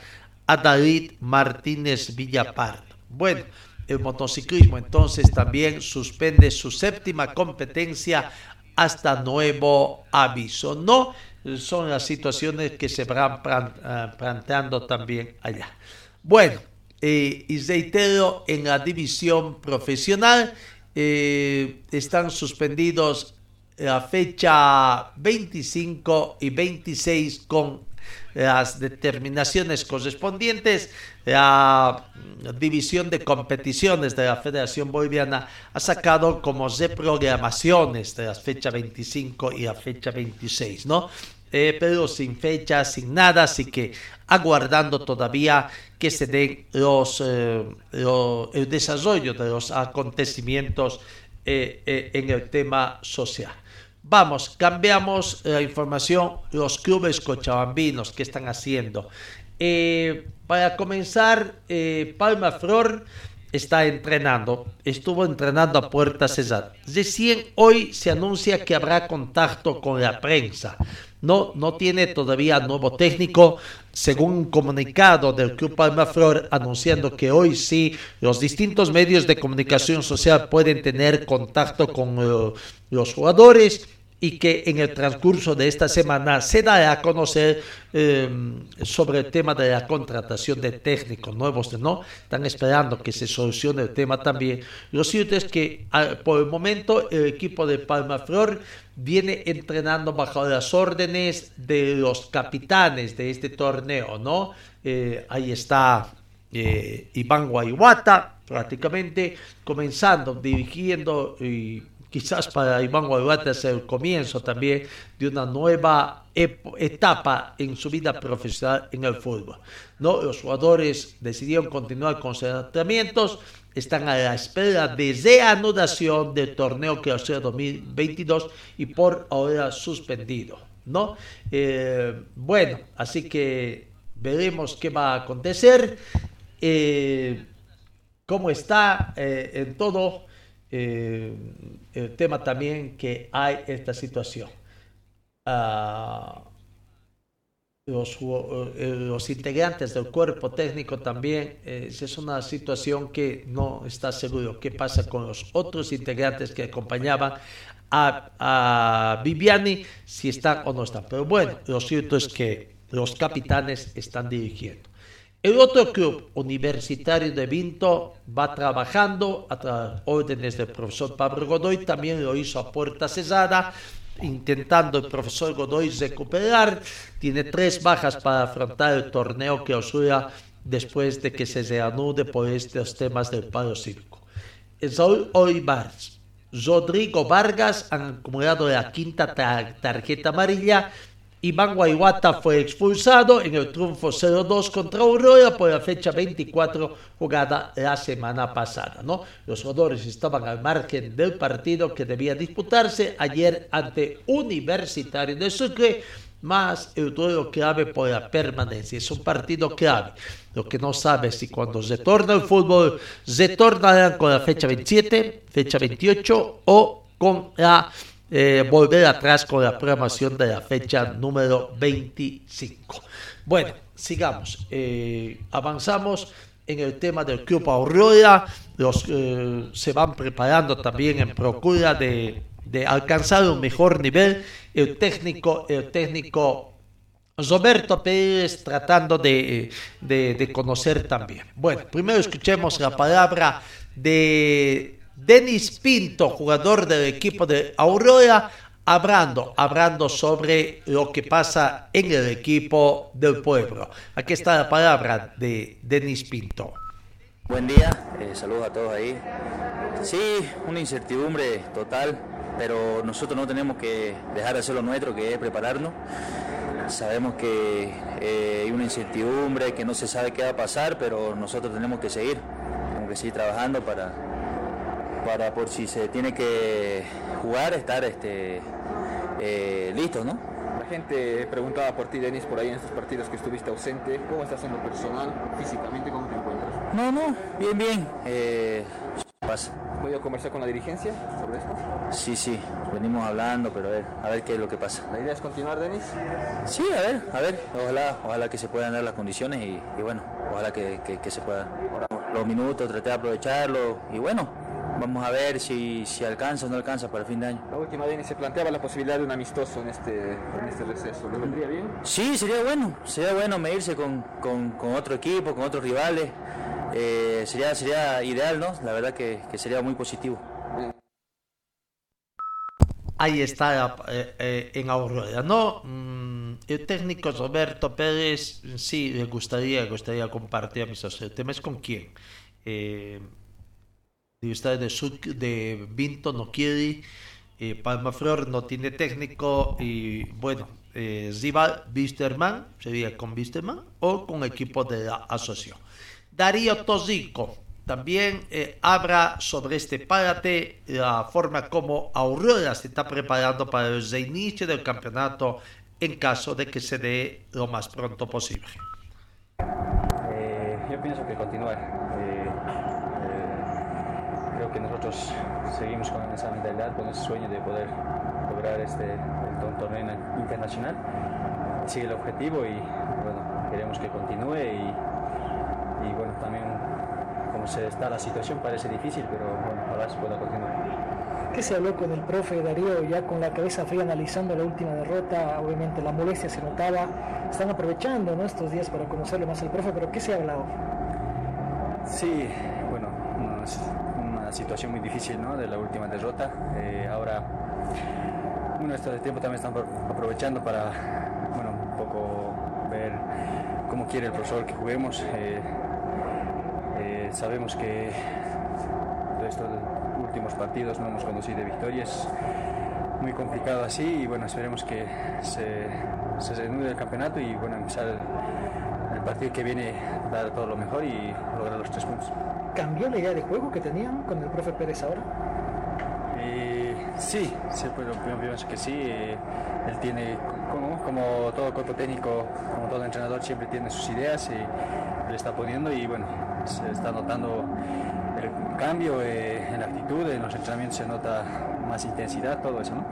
David Martínez Villapar. Bueno, el motociclismo entonces también suspende su séptima competencia hasta nuevo aviso. No son las situaciones que se van ah, planteando también allá. Bueno, eh, y reitero, en la división profesional eh, están suspendidos la fecha 25 y 26 con las determinaciones correspondientes. La división de competiciones de la Federación Boliviana ha sacado como reprogramaciones de las fechas 25 y la fecha 26, ¿no? Eh, pero sin fecha, sin nada, así que aguardando todavía que se den los, eh, el desarrollo de los acontecimientos eh, en el tema social. Vamos, cambiamos la información, los clubes cochabambinos que están haciendo. para comenzar, Palma Flor está entrenando, estuvo entrenando a puerta cerrada. Recién hoy se anuncia que habrá contacto con la prensa. No, no tiene todavía nuevo técnico, según un comunicado del Club Palma Flor anunciando que hoy sí los distintos medios de comunicación social pueden tener contacto con eh, los jugadores y que en el transcurso de esta semana se dará a conocer em, sobre el tema de la contratación de técnicos nuevos, ¿no? Están esperando que se solucione el tema también. Lo cierto es que por el momento el equipo de Palma Flor viene entrenando bajo las órdenes de los capitanes de este torneo, ¿no? Eh, ahí está eh, Iván Guayuata, prácticamente comenzando, dirigiendo y quizás para Iván Guayuata es el comienzo también de una nueva etapa en su vida profesional en el fútbol. Los jugadores decidieron continuar con sus tratamientos, están a la espera de reanudación del torneo que sea 2022 y por ahora suspendido. ¿no? Eh, bueno, así que veremos qué va a acontecer. Eh, cómo está eh, en todo eh, el tema también que hay esta situación. Ah, los, eh, los, integrantes del cuerpo técnico también eh, es una situación que no está seguro qué pasa con los otros integrantes que acompañaban a, a Viviani, si están o no están. Pero bueno, lo cierto es que los capitanes están dirigiendo. El otro club universitario de Vinto va trabajando a las órdenes del profesor Pablo Godoy, también lo hizo a puerta cerrada, intentando el profesor Godoy recuperar. Tiene tres bajas para afrontar el torneo que osura después de que se reanude por estos temas del paro cívico. Saúl Oibars, Rodrigo Vargas han acumulado la quinta tarjeta amarilla Iván Guayuata fue expulsado en el triunfo 0-2 contra Aurora por la fecha 24 jugada la semana pasada. ¿no? Los jugadores estaban al margen del partido que debía disputarse ayer ante Universitario de Sucre, más el duelo clave por la permanencia. Es un partido clave. Lo que no sabe si cuando se torna el fútbol, se tornarán con la fecha 27, fecha 28 o con la eh, volver atrás con la programación de la fecha número 25. Bueno, sigamos. Eh, avanzamos en el tema del Club Aurora. Los eh, se van preparando también en procura de, alcanzar un mejor nivel. El técnico, el técnico Roberto Pérez tratando de, de conocer también. Bueno, primero escuchemos la palabra de Denis Pinto, jugador del equipo de Aurora, hablando, hablando sobre lo que pasa en el equipo del pueblo. Aquí está la palabra de Denis Pinto. Buen día, eh, saludos a todos ahí. Sí, una incertidumbre total, pero nosotros no tenemos que dejar de hacer lo nuestro, que es prepararnos. Sabemos que eh, hay una incertidumbre, que no se sabe qué va a pasar, pero nosotros tenemos que seguir, tenemos que seguir trabajando para, para por si se tiene que jugar, estar este, eh, listos, ¿no? La gente preguntaba por ti, Denis, por ahí en estos partidos que estuviste ausente. ¿Cómo estás en lo personal, físicamente, cómo te encuentras? No, no, bien, bien. Eh, pasa. ¿Voy a conversar con la dirigencia sobre esto? Sí, sí, venimos hablando, pero a ver, a ver qué es lo que pasa. ¿La idea es continuar, Denis? Sí, a ver, a ver, ojalá, ojalá que se puedan dar las condiciones y, bueno, ojalá que, que, que se puedan. Los minutos, traté de aprovecharlo y bueno, vamos a ver si, si alcanza o no alcanza para el fin de año. La última, Denis, se planteaba la posibilidad de un amistoso en este, en este receso. ¿Le vendría bien? Sí, sería bueno, sería bueno medirse con, con, con otro equipo, con otros rivales. Eh, sería, sería ideal, ¿no? La verdad que, que sería muy positivo. Ahí está eh, eh, en Aurora, ¿no? Mm, el técnico Roberto Pérez, sí, le gustaría, gustaría compartir amistosos. El tema es con quién. Eh, está de, de Vinto no quiere, eh, Palma Flor no tiene técnico y bueno, eh, Zival Bisterman sería con Bisterman o con equipo de la asociación. Darío Tosico también eh, habla sobre este párate, la forma como Aurora se está preparando para el reinicio del campeonato en caso de que se dé lo más pronto posible. Eh, yo pienso que continuar. Creo que nosotros seguimos con esa mentalidad, con ese sueño de poder lograr este el, un torneo internacional. Sigue el objetivo y bueno, queremos que continúe y, y bueno, también como se está la situación parece difícil, pero bueno, ojalá se pueda continuar. ¿Qué se habló con el profe Darío ya con la cabeza fría analizando la última derrota? Obviamente la molestia se notaba. Están aprovechando ¿no? estos días para conocerle más al profe, pero ¿qué se ha hablado? Sí, bueno, situación muy difícil ¿no? de la última derrota. Eh, ahora, bueno, este tiempo también están aprovechando para, bueno, un poco ver cómo quiere el profesor que juguemos. Eh, eh, sabemos que de estos últimos partidos no hemos conducido victorias. Muy complicado así y bueno, esperemos que se, se el campeonato y bueno, empezar el, el, partido que viene, dar todo lo mejor y lograr los tres puntos. ¿Cambió la idea de juego que tenían con el profe Pérez ahora? Eh, sí, sí pues, yo pienso que sí. Eh, él tiene, como, como todo cuerpo técnico, como todo entrenador, siempre tiene sus ideas y le está poniendo y bueno, se está notando el cambio eh, en la actitud, en los entrenamientos se nota más intensidad, todo eso, ¿no?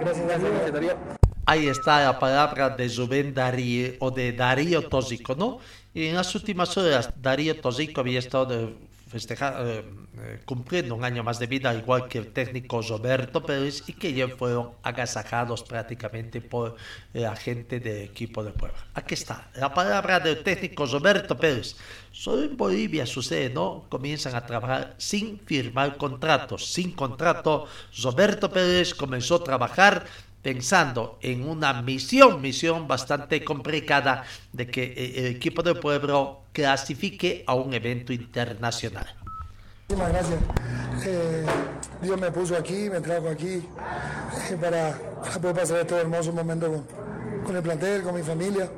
Gracias, gracias Darío. Ahí está la palabra de Rubén Darío o de Darío Tóxico, ¿no? Y en las últimas horas, Darío Tóxico había estado festejar, eh, eh, cumpliendo un año más de vida, igual que el técnico Roberto Pérez, y que ya fueron agasajados prácticamente por la gente del equipo de Puebla. Aquí está, la palabra del técnico Roberto Pérez. Solo en Bolivia sucede, ¿no? Comienzan a trabajar sin firmar contratos, sin contrato. Roberto Pérez comenzó a trabajar pensando en una misión, misión bastante complicada de que el equipo del pueblo clasifique a un evento internacional. Muchísimas gracias. Eh, Dios me puso aquí, me trajo aquí eh, para, para, poder pasar este hermoso momento con, con, el plantel, con mi familia.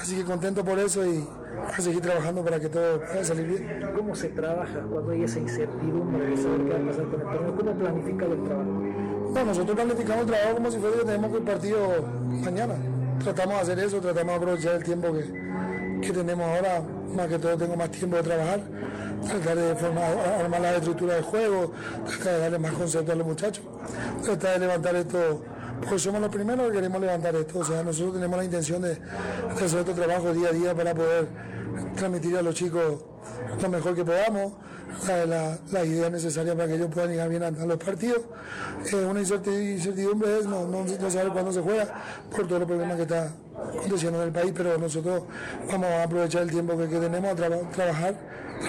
Así que contento por eso y a seguir trabajando para que todo pueda salir bien. ¿Cómo se trabaja cuando hay esa incertidumbre de saber qué va a pasar con el torneo? ¿Cómo planifica el trabajo? No, nosotros planificamos el trabajo como si fuera que tenemos el partido mañana. Tratamos de hacer eso, tratamos de aprovechar el tiempo que, que tenemos ahora, más que todo tengo más tiempo de trabajar, tratar de formar, armar la estructura del juego, tratar de darle más concepto a los muchachos, tratar de levantar esto, porque somos los primeros que queremos levantar esto, o sea, nosotros tenemos la intención de, de hacer este trabajo día a día para poder transmitir a los chicos lo mejor que podamos, la, la, idea necesaria para que ellos puedan llegar bien a, los partidos. Eh, una incertidumbre es no, saber cuándo se juega por todos los problemas que está aconteciendo en el país, pero nosotros vamos a aprovechar el tiempo que, tenemos a tra trabajar,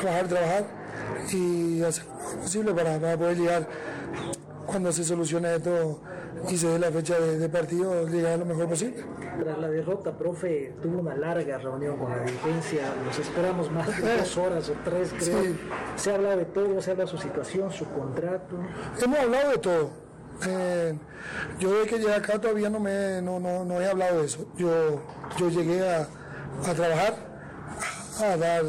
trabajar, trabajar y hacer lo posible para, poder llegar cuando se solucione esto y se dé la fecha de, de, partido, llegar lo mejor posible. Tras la derrota, profe, tuvo una larga reunión con la dirigencia, nos esperamos más de dos horas o tres, creo. Sí. Se ha hablado de todo, se ha hablado de su situación, su contrato. Hemos hablado de todo. Eh, yo desde que llegué acá todavía no, me, no, no, no he hablado de eso. Yo, yo llegué a, a trabajar, a dar,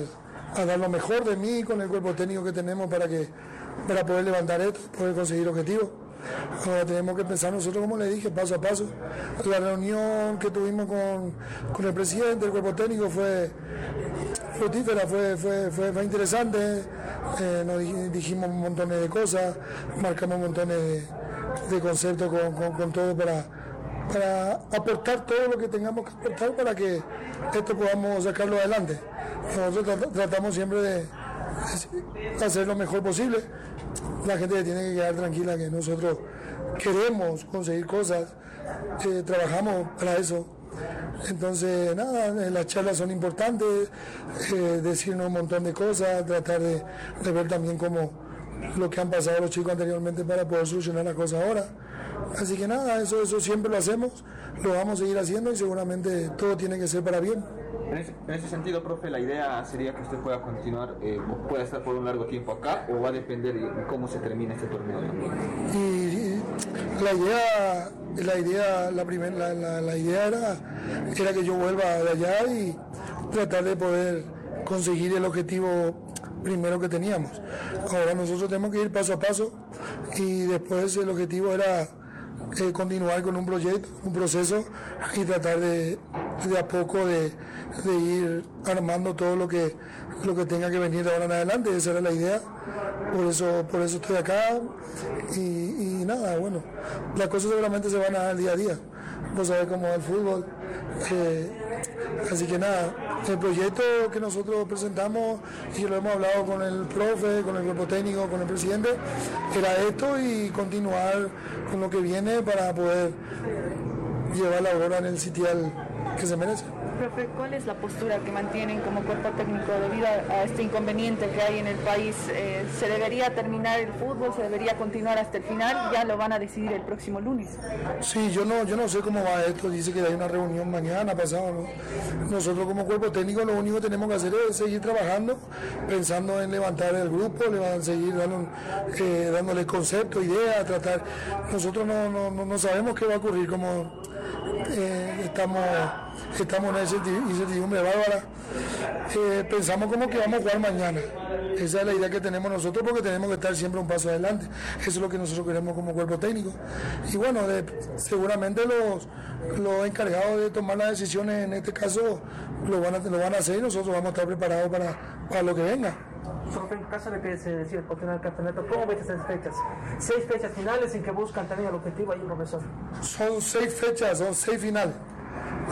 a dar lo mejor de mí con el cuerpo técnico que tenemos para, que, para poder levantar esto, poder conseguir objetivos. Tenemos que pensar nosotros, como le dije, paso a paso. La reunión que tuvimos con, con el presidente, el cuerpo técnico, fue fructífera, fue, fue, fue, interesante. Eh, nos dijimos un montón de cosas, marcamos un montón de, de conceptos con, con, con, todo para, para aportar todo lo que tengamos que aportar para que esto podamos sacarlo adelante. Nosotros tratamos siempre de, hacer lo mejor posible. La gente tiene que quedar tranquila que nosotros queremos conseguir cosas, eh, trabajamos para eso. Entonces, nada, las charlas son importantes, eh, decirnos un montón de cosas, tratar de, ver también cómo lo que han pasado los chicos anteriormente para poder solucionar las cosas ahora. Así que nada, eso, eso siempre lo hacemos, lo vamos a seguir haciendo y seguramente todo tiene que ser para bien. En ese, en ese sentido, profe, la idea sería que usted pueda continuar, eh, pueda estar por un largo tiempo acá o va a depender de cómo se termine este torneo. Y, y la idea, la idea, la, primer, la, la idea era, era que yo vuelva de allá y tratar de poder conseguir el objetivo primero que teníamos. Ahora nosotros tenemos que ir paso a paso y después el objetivo era continuar con un proyecto, un proceso y tratar de, de a poco de, de, ir armando todo lo que, lo que tenga que venir de ahora en adelante. Esa era la idea. Por eso, por eso estoy acá y, y nada, bueno, las cosas seguramente se van a dar día a día. Vos sabés cómo va el fútbol. Eh, así que nada, el proyecto que nosotros presentamos y lo hemos hablado con el profe, con el cuerpo técnico, con el presidente, era esto y continuar con lo que viene para poder llevar la obra en el sitial que se merece. Profe, ¿cuál es la postura que mantienen como cuerpo técnico debido a este inconveniente que hay en el país? Eh, ¿Se debería terminar el fútbol? ¿Se debería continuar hasta el final? Ya lo van a decidir el próximo lunes. Sí, yo no, yo no sé cómo va esto. Dice que hay una reunión mañana, pasado. ¿no? Nosotros como cuerpo técnico lo único que tenemos que hacer es seguir trabajando, pensando en levantar el grupo, le van a seguir eh, dándole concepto, ideas, tratar. Nosotros no, no, no sabemos qué va a ocurrir, como eh, estamos, estamos en esa incertidumbre bárbara. Eh, pensamos como que vamos a jugar mañana. Esa es la idea que tenemos nosotros porque tenemos que estar siempre un paso adelante. Eso es lo que nosotros queremos como cuerpo técnico. Y bueno, de, seguramente los, los encargados de tomar las decisiones en este caso lo van a, lo van a hacer y nosotros vamos a estar preparados para, para lo que venga. Profe, en caso de que se decida continuar el campeonato, ¿cómo ves esas fechas? Seis fechas finales en que buscan también el objetivo ahí, profesor. Son seis fechas, son seis finales.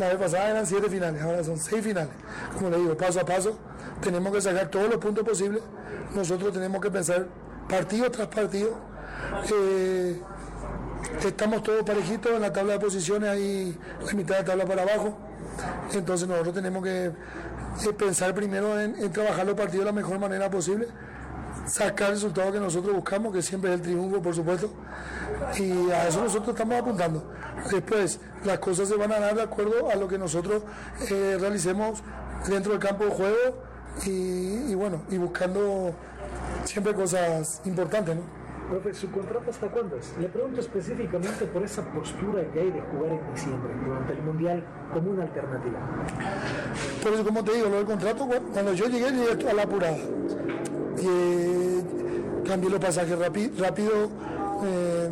La vez pasada eran siete finales, ahora son seis finales. Como le digo, paso a paso, tenemos que sacar todos los puntos posibles. Nosotros tenemos que pensar partido tras partido. Eh, estamos todos parejitos en la tabla de posiciones, ahí la mitad de tabla para abajo. Entonces nosotros tenemos que eh, pensar primero en, en, trabajar los partidos de la mejor manera posible, sacar el resultado que nosotros buscamos, que siempre es el triunfo, por supuesto, y a eso nosotros estamos apuntando. Después, las cosas se van a dar de acuerdo a lo que nosotros eh, realicemos dentro del campo de juego y, y bueno, y buscando siempre cosas importantes, ¿no? Profe, ¿su contrato hasta cuándo es? Le pregunto específicamente por esa postura que hay de jugar en diciembre, durante el Mundial, como una alternativa. Por eso, como te digo, lo del contrato, cuando yo llegué, llegué a la apurada. Eh, cambié los pasajes rápido. eh,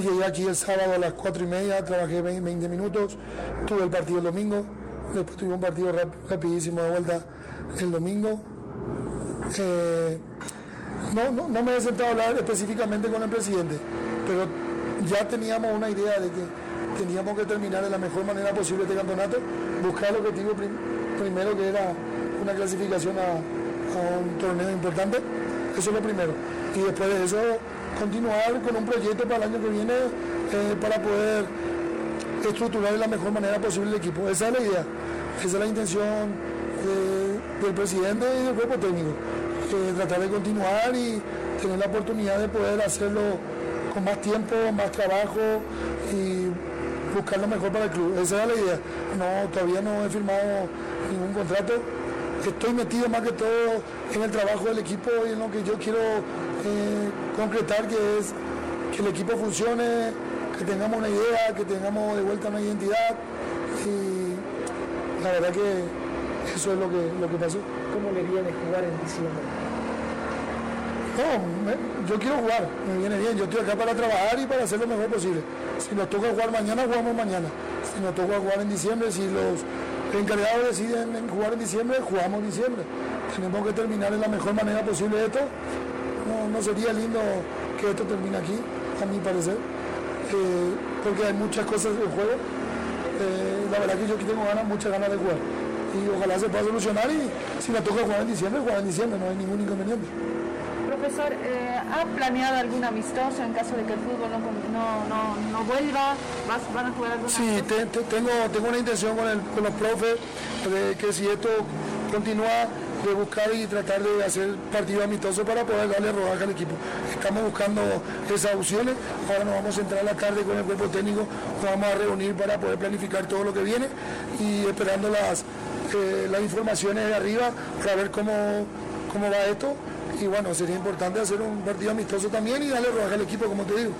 llegué aquí el sábado a las 4 y media, trabajé 20, 20 minutos, tuve el partido el domingo, después tuve un partido rap, rapidísimo de vuelta el domingo. Eh, no, no, no, me he sentado a hablar específicamente con el presidente, pero ya teníamos una idea de que teníamos que terminar de la mejor manera posible este campeonato, buscar el objetivo prim primero que era una clasificación a, a, un torneo importante, eso es lo primero. Y después de eso continuar con un proyecto para el año que viene eh, para poder estructurar de la mejor manera posible el equipo. Esa es la idea, esa es la intención de, del presidente y del cuerpo técnico eh, tratar de continuar y tener la oportunidad de poder hacerlo con más tiempo, más trabajo y buscar lo mejor para el club. Esa era la idea. No, todavía no he firmado ningún contrato. Estoy metido más que todo en el trabajo del equipo y en lo que yo quiero eh, concretar, que es que el equipo funcione, que tengamos una idea, que tengamos de vuelta una identidad. Y la verdad que eso es lo que, lo que pasó. ¿Cómo le viene jugar en diciembre? No, me, yo quiero jugar, me viene bien. Yo estoy acá para trabajar y para hacer lo mejor posible. Si nos toca jugar mañana, jugamos mañana. Si nos toca jugar en diciembre, si los encargados deciden jugar en diciembre, jugamos en diciembre. Tenemos que terminar de la mejor manera posible esto. No, no sería lindo que esto termine aquí, a mi parecer, eh, porque hay muchas cosas en juego. Eh, la verdad que yo aquí tengo ganas, muchas ganas de jugar. y ojalá se pueda solucionar y si la toca jugar en diciembre, jugar en diciembre, no hay ningún inconveniente. Profesor, eh, ¿ha planeado algún amistoso en caso de que el fútbol no, no, no, no vuelva? ¿Vas, ¿Van a jugar algún Sí, te- te- tengo, tengo una intención con, el- con los profes de que si esto continúa, de buscar y tratar de hacer partido amistoso para poder darle rodaje al equipo. Estamos buscando esas opciones, ahora nos vamos a entrar a la tarde con el cuerpo técnico, nos vamos a reunir para poder planificar todo lo que viene y esperando las, eh, las informaciones de arriba para ver cómo, cómo va esto. Y bueno, sería importante hacer un partido amistoso también y darle rodaje al equipo, como te digo.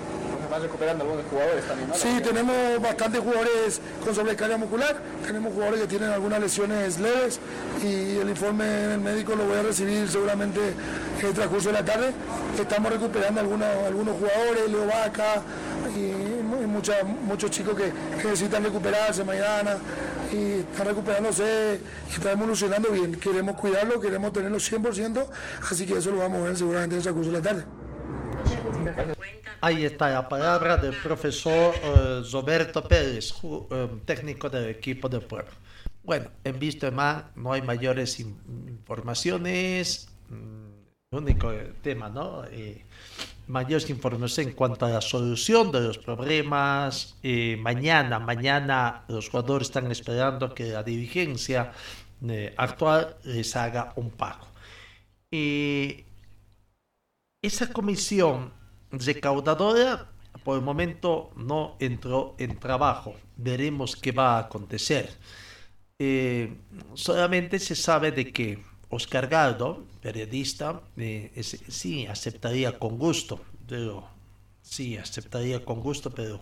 Van recuperando algunos jugadores también, ¿no? Sí, tenemos bastantes jugadores con sobrecarga muscular, tenemos jugadores que tienen algunas lesiones leves y el informe del médico lo voy a recibir seguramente en el transcurso de la tarde. Estamos recuperando algunos, algunos jugadores, Leo Vaca y, y mucha- muchos chicos que, que necesitan recuperarse mañana y están recuperándose y están evolucionando bien. Queremos cuidarlo, queremos tenerlo 100%, así que eso lo vamos a ver seguramente en el transcurso de la tarde. Ahí está la palabra del profesor eh, Roberto Pérez, eh, técnico del equipo de pueblo. Bueno, en visto más, no hay mayores in- informaciones. mm, único tema, ¿no? Eh, mayores informaciones en cuanto a la solución de los problemas. Eh, mañana, mañana los jugadores están esperando que la dirigencia eh, actual les haga un pago. Esa comisión recaudadora por el momento no entró en trabajo. Veremos qué va a acontecer. Eh, solamente se sabe de que Oscar Galdo, periodista, eh, es- sí aceptaría con gusto, pero sí aceptaría con gusto, pero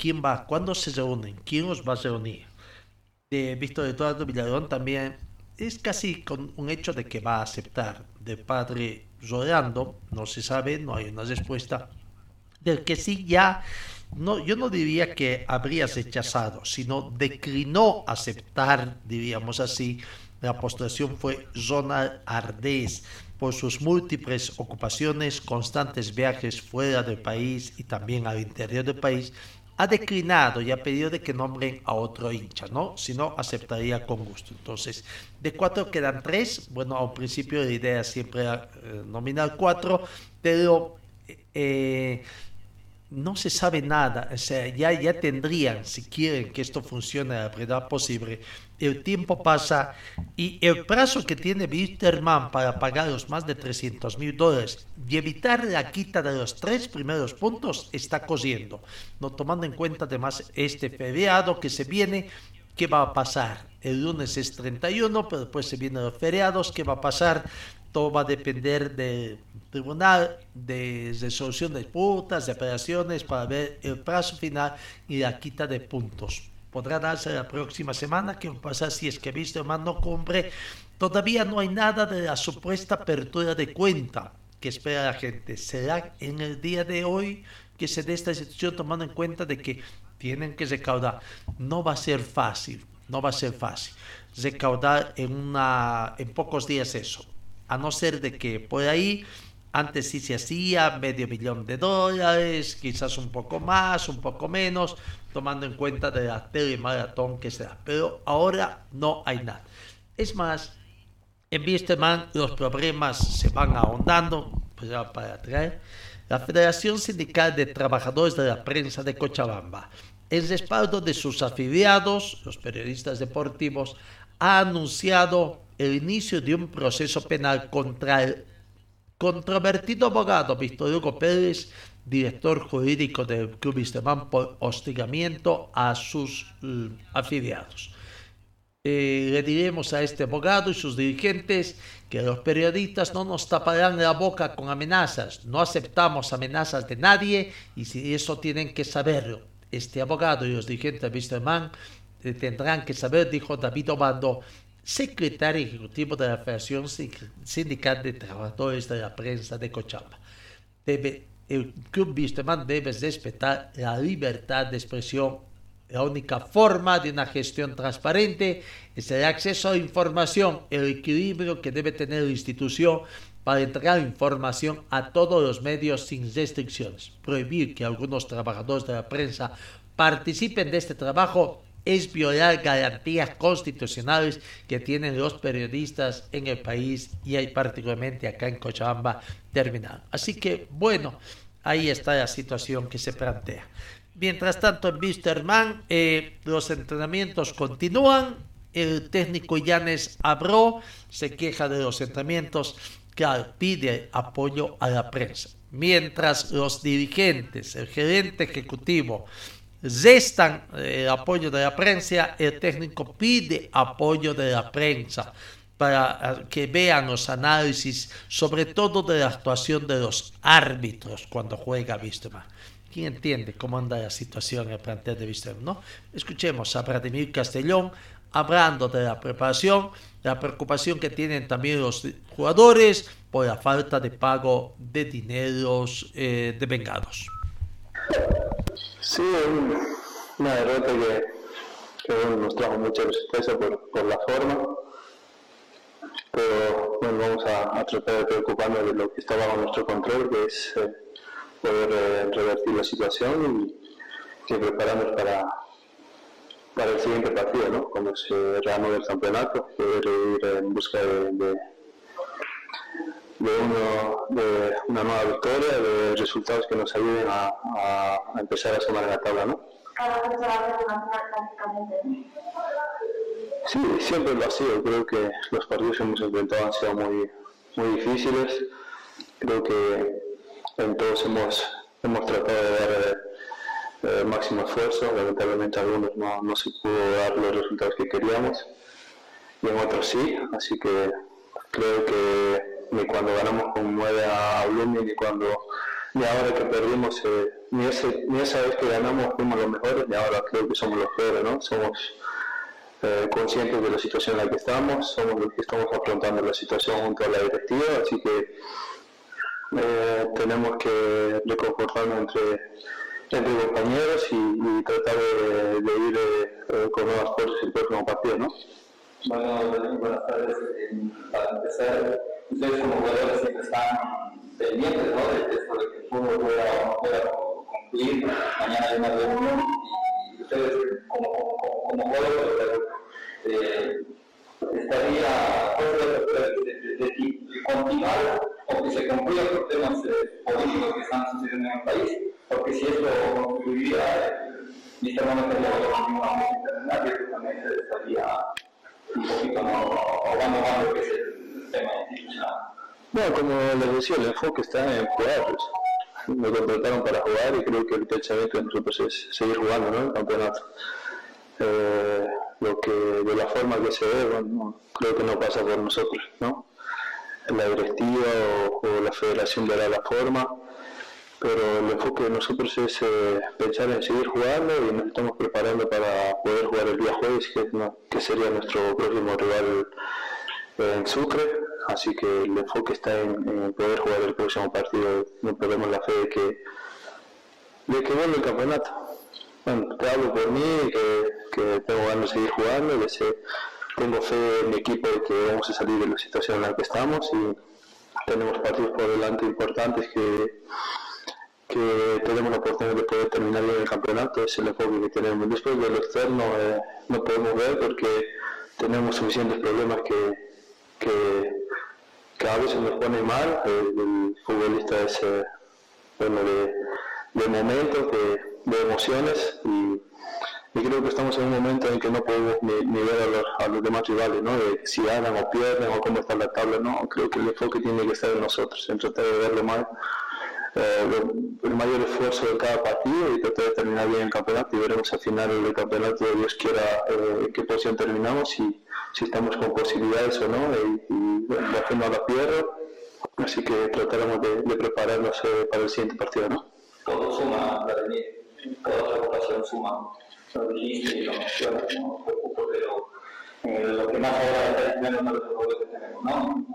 ¿quién va? ¿Cuándo se reúnen? ¿Quién los va a reunir? de Víctor Eduardo Villarón también es casi con un hecho de que va a aceptar. Del padre Rolando, no se sabe, no hay una respuesta. Del que sí ya, no, yo no diría que habría rechazado, sino declinó aceptar, diríamos así, la postulación fue Ronald Ardés por sus múltiples ocupaciones, constantes viajes fuera del país y también al interior del país, ha declinado y ha pedido de que nombren a otro hincha, ¿no? Si no, aceptaría con gusto. Entonces, de cuatro quedan tres. Bueno, a un principio la idea siempre era eh, nominar cuatro, pero eh, no se sabe nada. O sea, ya, ya tendrían, si quieren que esto funcione a la brevedad posible, el tiempo pasa y el plazo que tiene Wisterman para pagar los más de 300 mil dólares y evitar la quita de los tres primeros puntos está corriendo. No tomando en cuenta además este feriado que se viene, ¿qué va a pasar? El lunes es 31, pero después se vienen los feriados, ¿qué va a pasar? Todo va a depender del tribunal de resolución de disputas, de operaciones, para ver el plazo final y la quita de puntos podrá darse la próxima semana. ¿Qué va a pasar si es que Wisterman no cumple? Todavía no hay nada de la supuesta apertura de cuenta que espera la gente. ¿Será en el día de hoy que se dé esta decisión tomando en cuenta de que tienen que recaudar? No va a ser fácil, no va a ser fácil recaudar en, una, en pocos días eso. A no ser de que por ahí antes sí se hacía medio millón de dólares, quizás un poco más, un poco menos, tomando en cuenta de la telemaratón que se da. Pero ahora no hay nada. Es más, en Wisterman los problemas se van ahondando, pues ya para. La Federación Sindical de Trabajadores de la Prensa de Cochabamba, en respaldo de sus afiliados, los periodistas deportivos, ha anunciado el inicio de un proceso penal contra el controvertido abogado Víctor Hugo Pérez, director jurídico del Club Wisterman, por hostigamiento a sus uh, afiliados. Eh, le diremos a este abogado y sus dirigentes que los periodistas no nos taparán la boca con amenazas, no aceptamos amenazas de nadie y si eso tienen que saberlo. Este abogado y los dirigentes de Wisterman eh, tendrán que saber, dijo David Obando, secretario ejecutivo de la Federación Sindical de Trabajadores de la Prensa de Cochabamba. Debe, el Club Wisterman debe respetar la libertad de expresión. La única forma de una gestión transparente es el acceso a información, el equilibrio que debe tener la institución para entregar información a todos los medios sin restricciones. Prohibir que algunos trabajadores de la prensa participen de este trabajo es violar garantías constitucionales que tienen los periodistas en el país y hay particularmente acá en Cochabamba terminado. Así que bueno, ahí está la situación que se plantea. Mientras tanto, en Wisterman eh, los entrenamientos continúan. El técnico Yanes Abro se queja de los entrenamientos, claro, pide apoyo a la prensa. Mientras los dirigentes, el gerente ejecutivo, restan eh, el apoyo de la prensa, el técnico pide apoyo de la prensa para eh, que vean los análisis, sobre todo de la actuación de los árbitros cuando juega Wisterman. ¿Quién entiende cómo anda la situación en el plantel de Wisterman? ¿no? Escuchemos a Vladimir Castellón hablando de la preparación, la preocupación que tienen también los jugadores por la falta de pago de dineros eh, de vengados. Sí, una derrota que, que nos trajo mucha tristeza por, la forma, pero bueno, vamos a, tratar de preocuparnos de lo que está bajo nuestro control, que es eh, poder eh, revertir la situación y, prepararnos para, para el siguiente partido, ¿no? cuando se reanude el campeonato, poder ir en busca de, uno, de una nueva victoria, de resultados que nos ayuden a, a, empezar a sumar en la tabla, ¿no? Sí, siempre lo ha sido. Creo que los partidos que hemos enfrentado han sido muy, muy difíciles. Creo que en todos hemos, hemos tratado de dar el eh, máximo esfuerzo. Lamentablemente algunos no, no se pudo dar los resultados que queríamos y en otros sí. Así que creo que ni cuando ganamos con 9 a Blooming, ni cuando ni ahora que perdimos, eh, ni, ese, ni esa vez que ganamos fuimos los mejores, ni ahora creo que somos los peores, ¿no? Somos eh, conscientes de la situación en la que estamos, somos los que estamos afrontando la situación junto la directiva, así que eh, tenemos que reconfortarnos entre, entre compañeros y, tratar de, ir con nuevas fuerzas el próximo partido, ¿no? Bueno, buenas tardes. Para empezar, ustedes como jugadores siempre están pendientes ¿no? de esto de que el fútbol pueda, pueda concluir mañana hay una reunión y ustedes como, como, jugadores eh, estaría de, de, de, continuar o que se concluya por temas eh, políticos que están sucediendo en el país, porque si esto concluiría, mi hermano estaría ninguna internacional y estaría un poquito no, más lo que es el Bueno, como les decía, el enfoque está en jugar. Pues. Me contrataron para jugar y creo que el pensamiento de nosotros es seguir jugando ¿no? el campeonato. Eh, lo que de la forma que se ve, bueno, creo que no pasa por nosotros, ¿no? La directiva o, la federación dará la forma, pero el enfoque de nosotros es eh, pensar en seguir jugando y nos estamos preparando para poder jugar el día jueves, que sería nuestro próximo rival en Sucre, así que el enfoque está en, poder jugar el próximo partido, no perdemos la fe de que, de que vuelva el campeonato. Bueno, te hablo por mí, que, que tengo ganas de seguir jugando, que tengo fe en mi equipo de que vamos a salir de la situación en la que estamos y tenemos partidos por delante importantes que que tenemos la oportunidad de poder terminar bien el campeonato, es el enfoque que tenemos. Después de lo externo eh, no podemos ver porque tenemos suficientes problemas que, que, que a veces nos ponen mal. El, futbolista es eh, bueno, de, de momentos, de, emociones y, y, creo que estamos en un momento en que no podemos ni, ni ver a los, a los, demás rivales, ¿no? de si ganan o pierden o cómo está la tabla. ¿no? Creo que el enfoque tiene que estar en nosotros, en tratar de verlo mal eh, el mayor esfuerzo de cada partido y tratar de terminar bien el campeonato y veremos al final del campeonato, Dios quiera, eh, qué posición terminamos y si estamos con posibilidades o no y, y bueno, fe no la pierdo, así que trataremos de, de prepararnos eh, para el siguiente partido. ¿no? Todo suma, toda la ocupación suma, lo dijiste y lo mencionas, no preocupo, pero eh, lo que más ahora está es menos de los que tenemos, ¿no?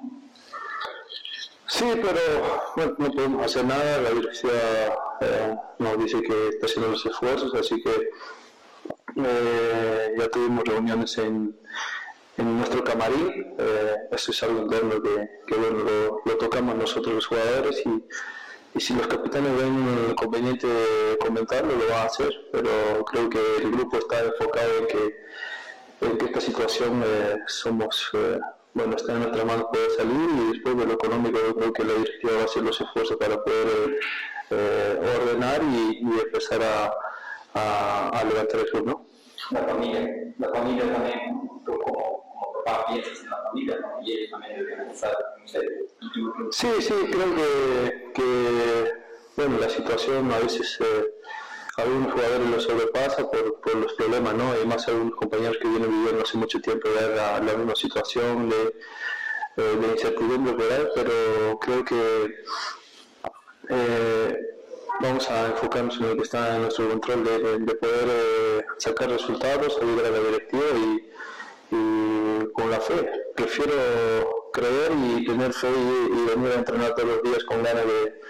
Sí, pero bueno, no podemos hacer nada. La dirección eh, nos dice que está haciendo los esfuerzos, así que eh, ya tuvimos reuniones en, en nuestro camarín. Eh, eso es algo interno que, que bueno, lo, tocamos nosotros los jugadores y, y si los capitanes ven conveniente comentarlo, lo van a hacer, pero creo que el grupo está enfocado en que, en que esta situación eh, somos, eh, bueno, está en nuestra mano poder salir y después de lo económico yo creo que la directiva va a hacer los esfuerzos para poder eh, ordenar y, y empezar a, a, a, levantar el club, ¿no? La familia, la familia también, como, como papá piensas en la familia, ¿no? y ellos también deben empezar, no sé, Sí, sí, creo que, que bueno, la situación a veces eh, algunos jugadores lo sobrepasa por, por, los problemas, ¿no? Hay más algunos compañeros que vienen viviendo hace mucho tiempo ya la, misma situación de, eh, de incertidumbre por ahí, pero creo que eh, vamos a enfocarnos en lo que está en nuestro control de, de, de poder eh, sacar resultados, ayudar a la directiva y, y con la fe. Prefiero creer y tener fe y, y, venir a entrenar todos los días con ganas de,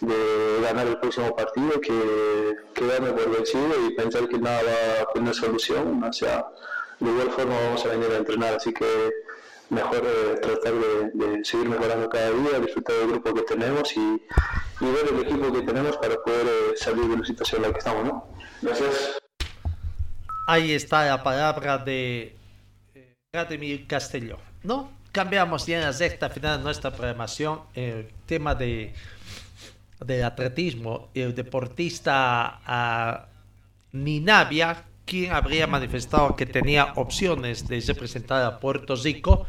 de ganar el próximo partido que, que darme por vencido y pensar que nada va a tener solución. O sea, de igual forma vamos a venir a entrenar, así que mejor eh, tratar de, de, seguir mejorando cada día, disfrutar del grupo que tenemos y, y ver el equipo que tenemos para poder eh, salir de la situación en la que estamos. ¿no? Gracias. Ahí está la palabra de Vladimir Castelló. ¿no? Cambiamos ya en la sexta final de nuestra programación el tema de del atletismo. El deportista uh, Ninavia, quien habría manifestado que tenía opciones de representar a Puerto Rico,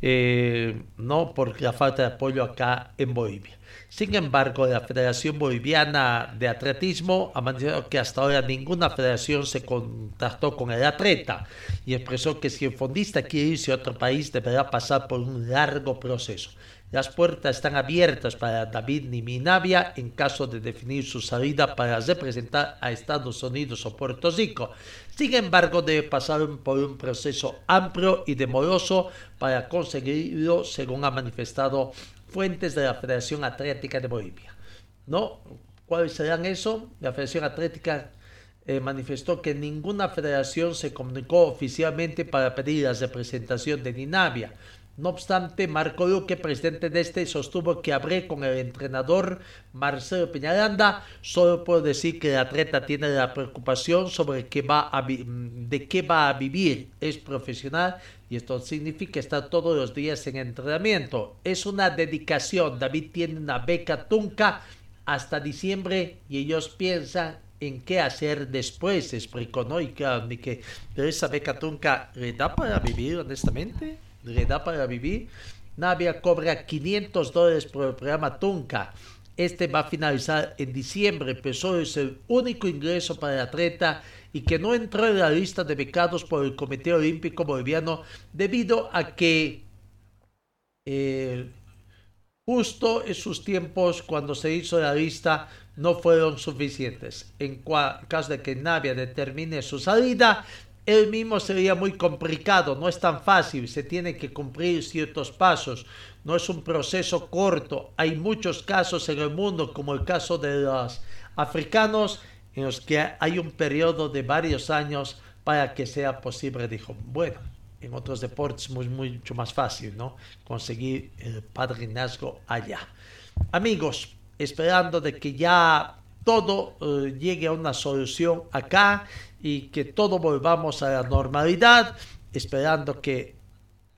eh, no por la falta de apoyo acá en Bolivia. Sin embargo, la Federación Boliviana de Atletismo ha manifestado que hasta ahora ninguna federación se contactó con el atleta y expresó que si el fondista quiere irse a otro país deberá pasar por un largo proceso. Las puertas están abiertas para David Niminavia en caso de definir su salida para representar a Estados Unidos o Puerto Rico. Sin embargo, debe pasar por un proceso amplio y demoroso para conseguirlo, según ha manifestado fuentes de la Federación Atlética de Bolivia. ¿No? ¿Cuáles serán eso? La Federación Atlética eh, manifestó que ninguna federación se comunicó oficialmente para pedir la representación de Ninavia. No obstante, Marco Luque, presidente de este, sostuvo que hablé con el entrenador Marcelo Peñaranda solo por decir que el atleta tiene la preocupación sobre qué va a de qué va a vivir. Es profesional y esto significa estar todos los días en entrenamiento. Es una dedicación. David tiene una beca Tunca hasta diciembre y ellos piensan en qué hacer después, explicó, ¿no? Y claro, que, esa beca Tunca le da para vivir, honestamente le da para vivir. Navia cobra 500 dólares por el programa Tunca. Este va a finalizar en diciembre, pero es el único ingreso para el atleta y que no entró en la lista de becados por el Comité Olímpico Boliviano debido a que eh, justo en sus tiempos cuando se hizo la lista no fueron suficientes. En caso de que Navia determine su salida, él mismo sería muy complicado, no es tan fácil, se tiene que cumplir ciertos pasos, no es un proceso corto. Hay muchos casos en el mundo, como el caso de los africanos, en los que hay un periodo de varios años para que sea posible, dijo. Bueno, en otros deportes es mucho más fácil, ¿no? Conseguir el padrinazgo allá. Amigos, esperando de que ya todo eh, llegue a una solución acá y que todo volvamos a la normalidad, esperando que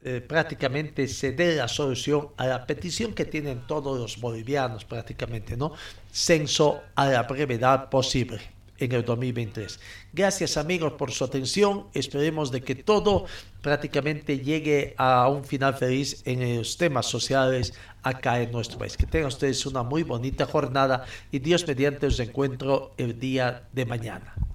eh, prácticamente se dé la solución a la petición que tienen todos los bolivianos prácticamente, ¿no? Censo a la brevedad posible en el 2023. Gracias amigos por su atención. Esperemos de que todo prácticamente llegue a un final feliz en los temas sociales acá en nuestro país. Que tengan ustedes una muy bonita jornada y Dios mediante os encuentro el día de mañana.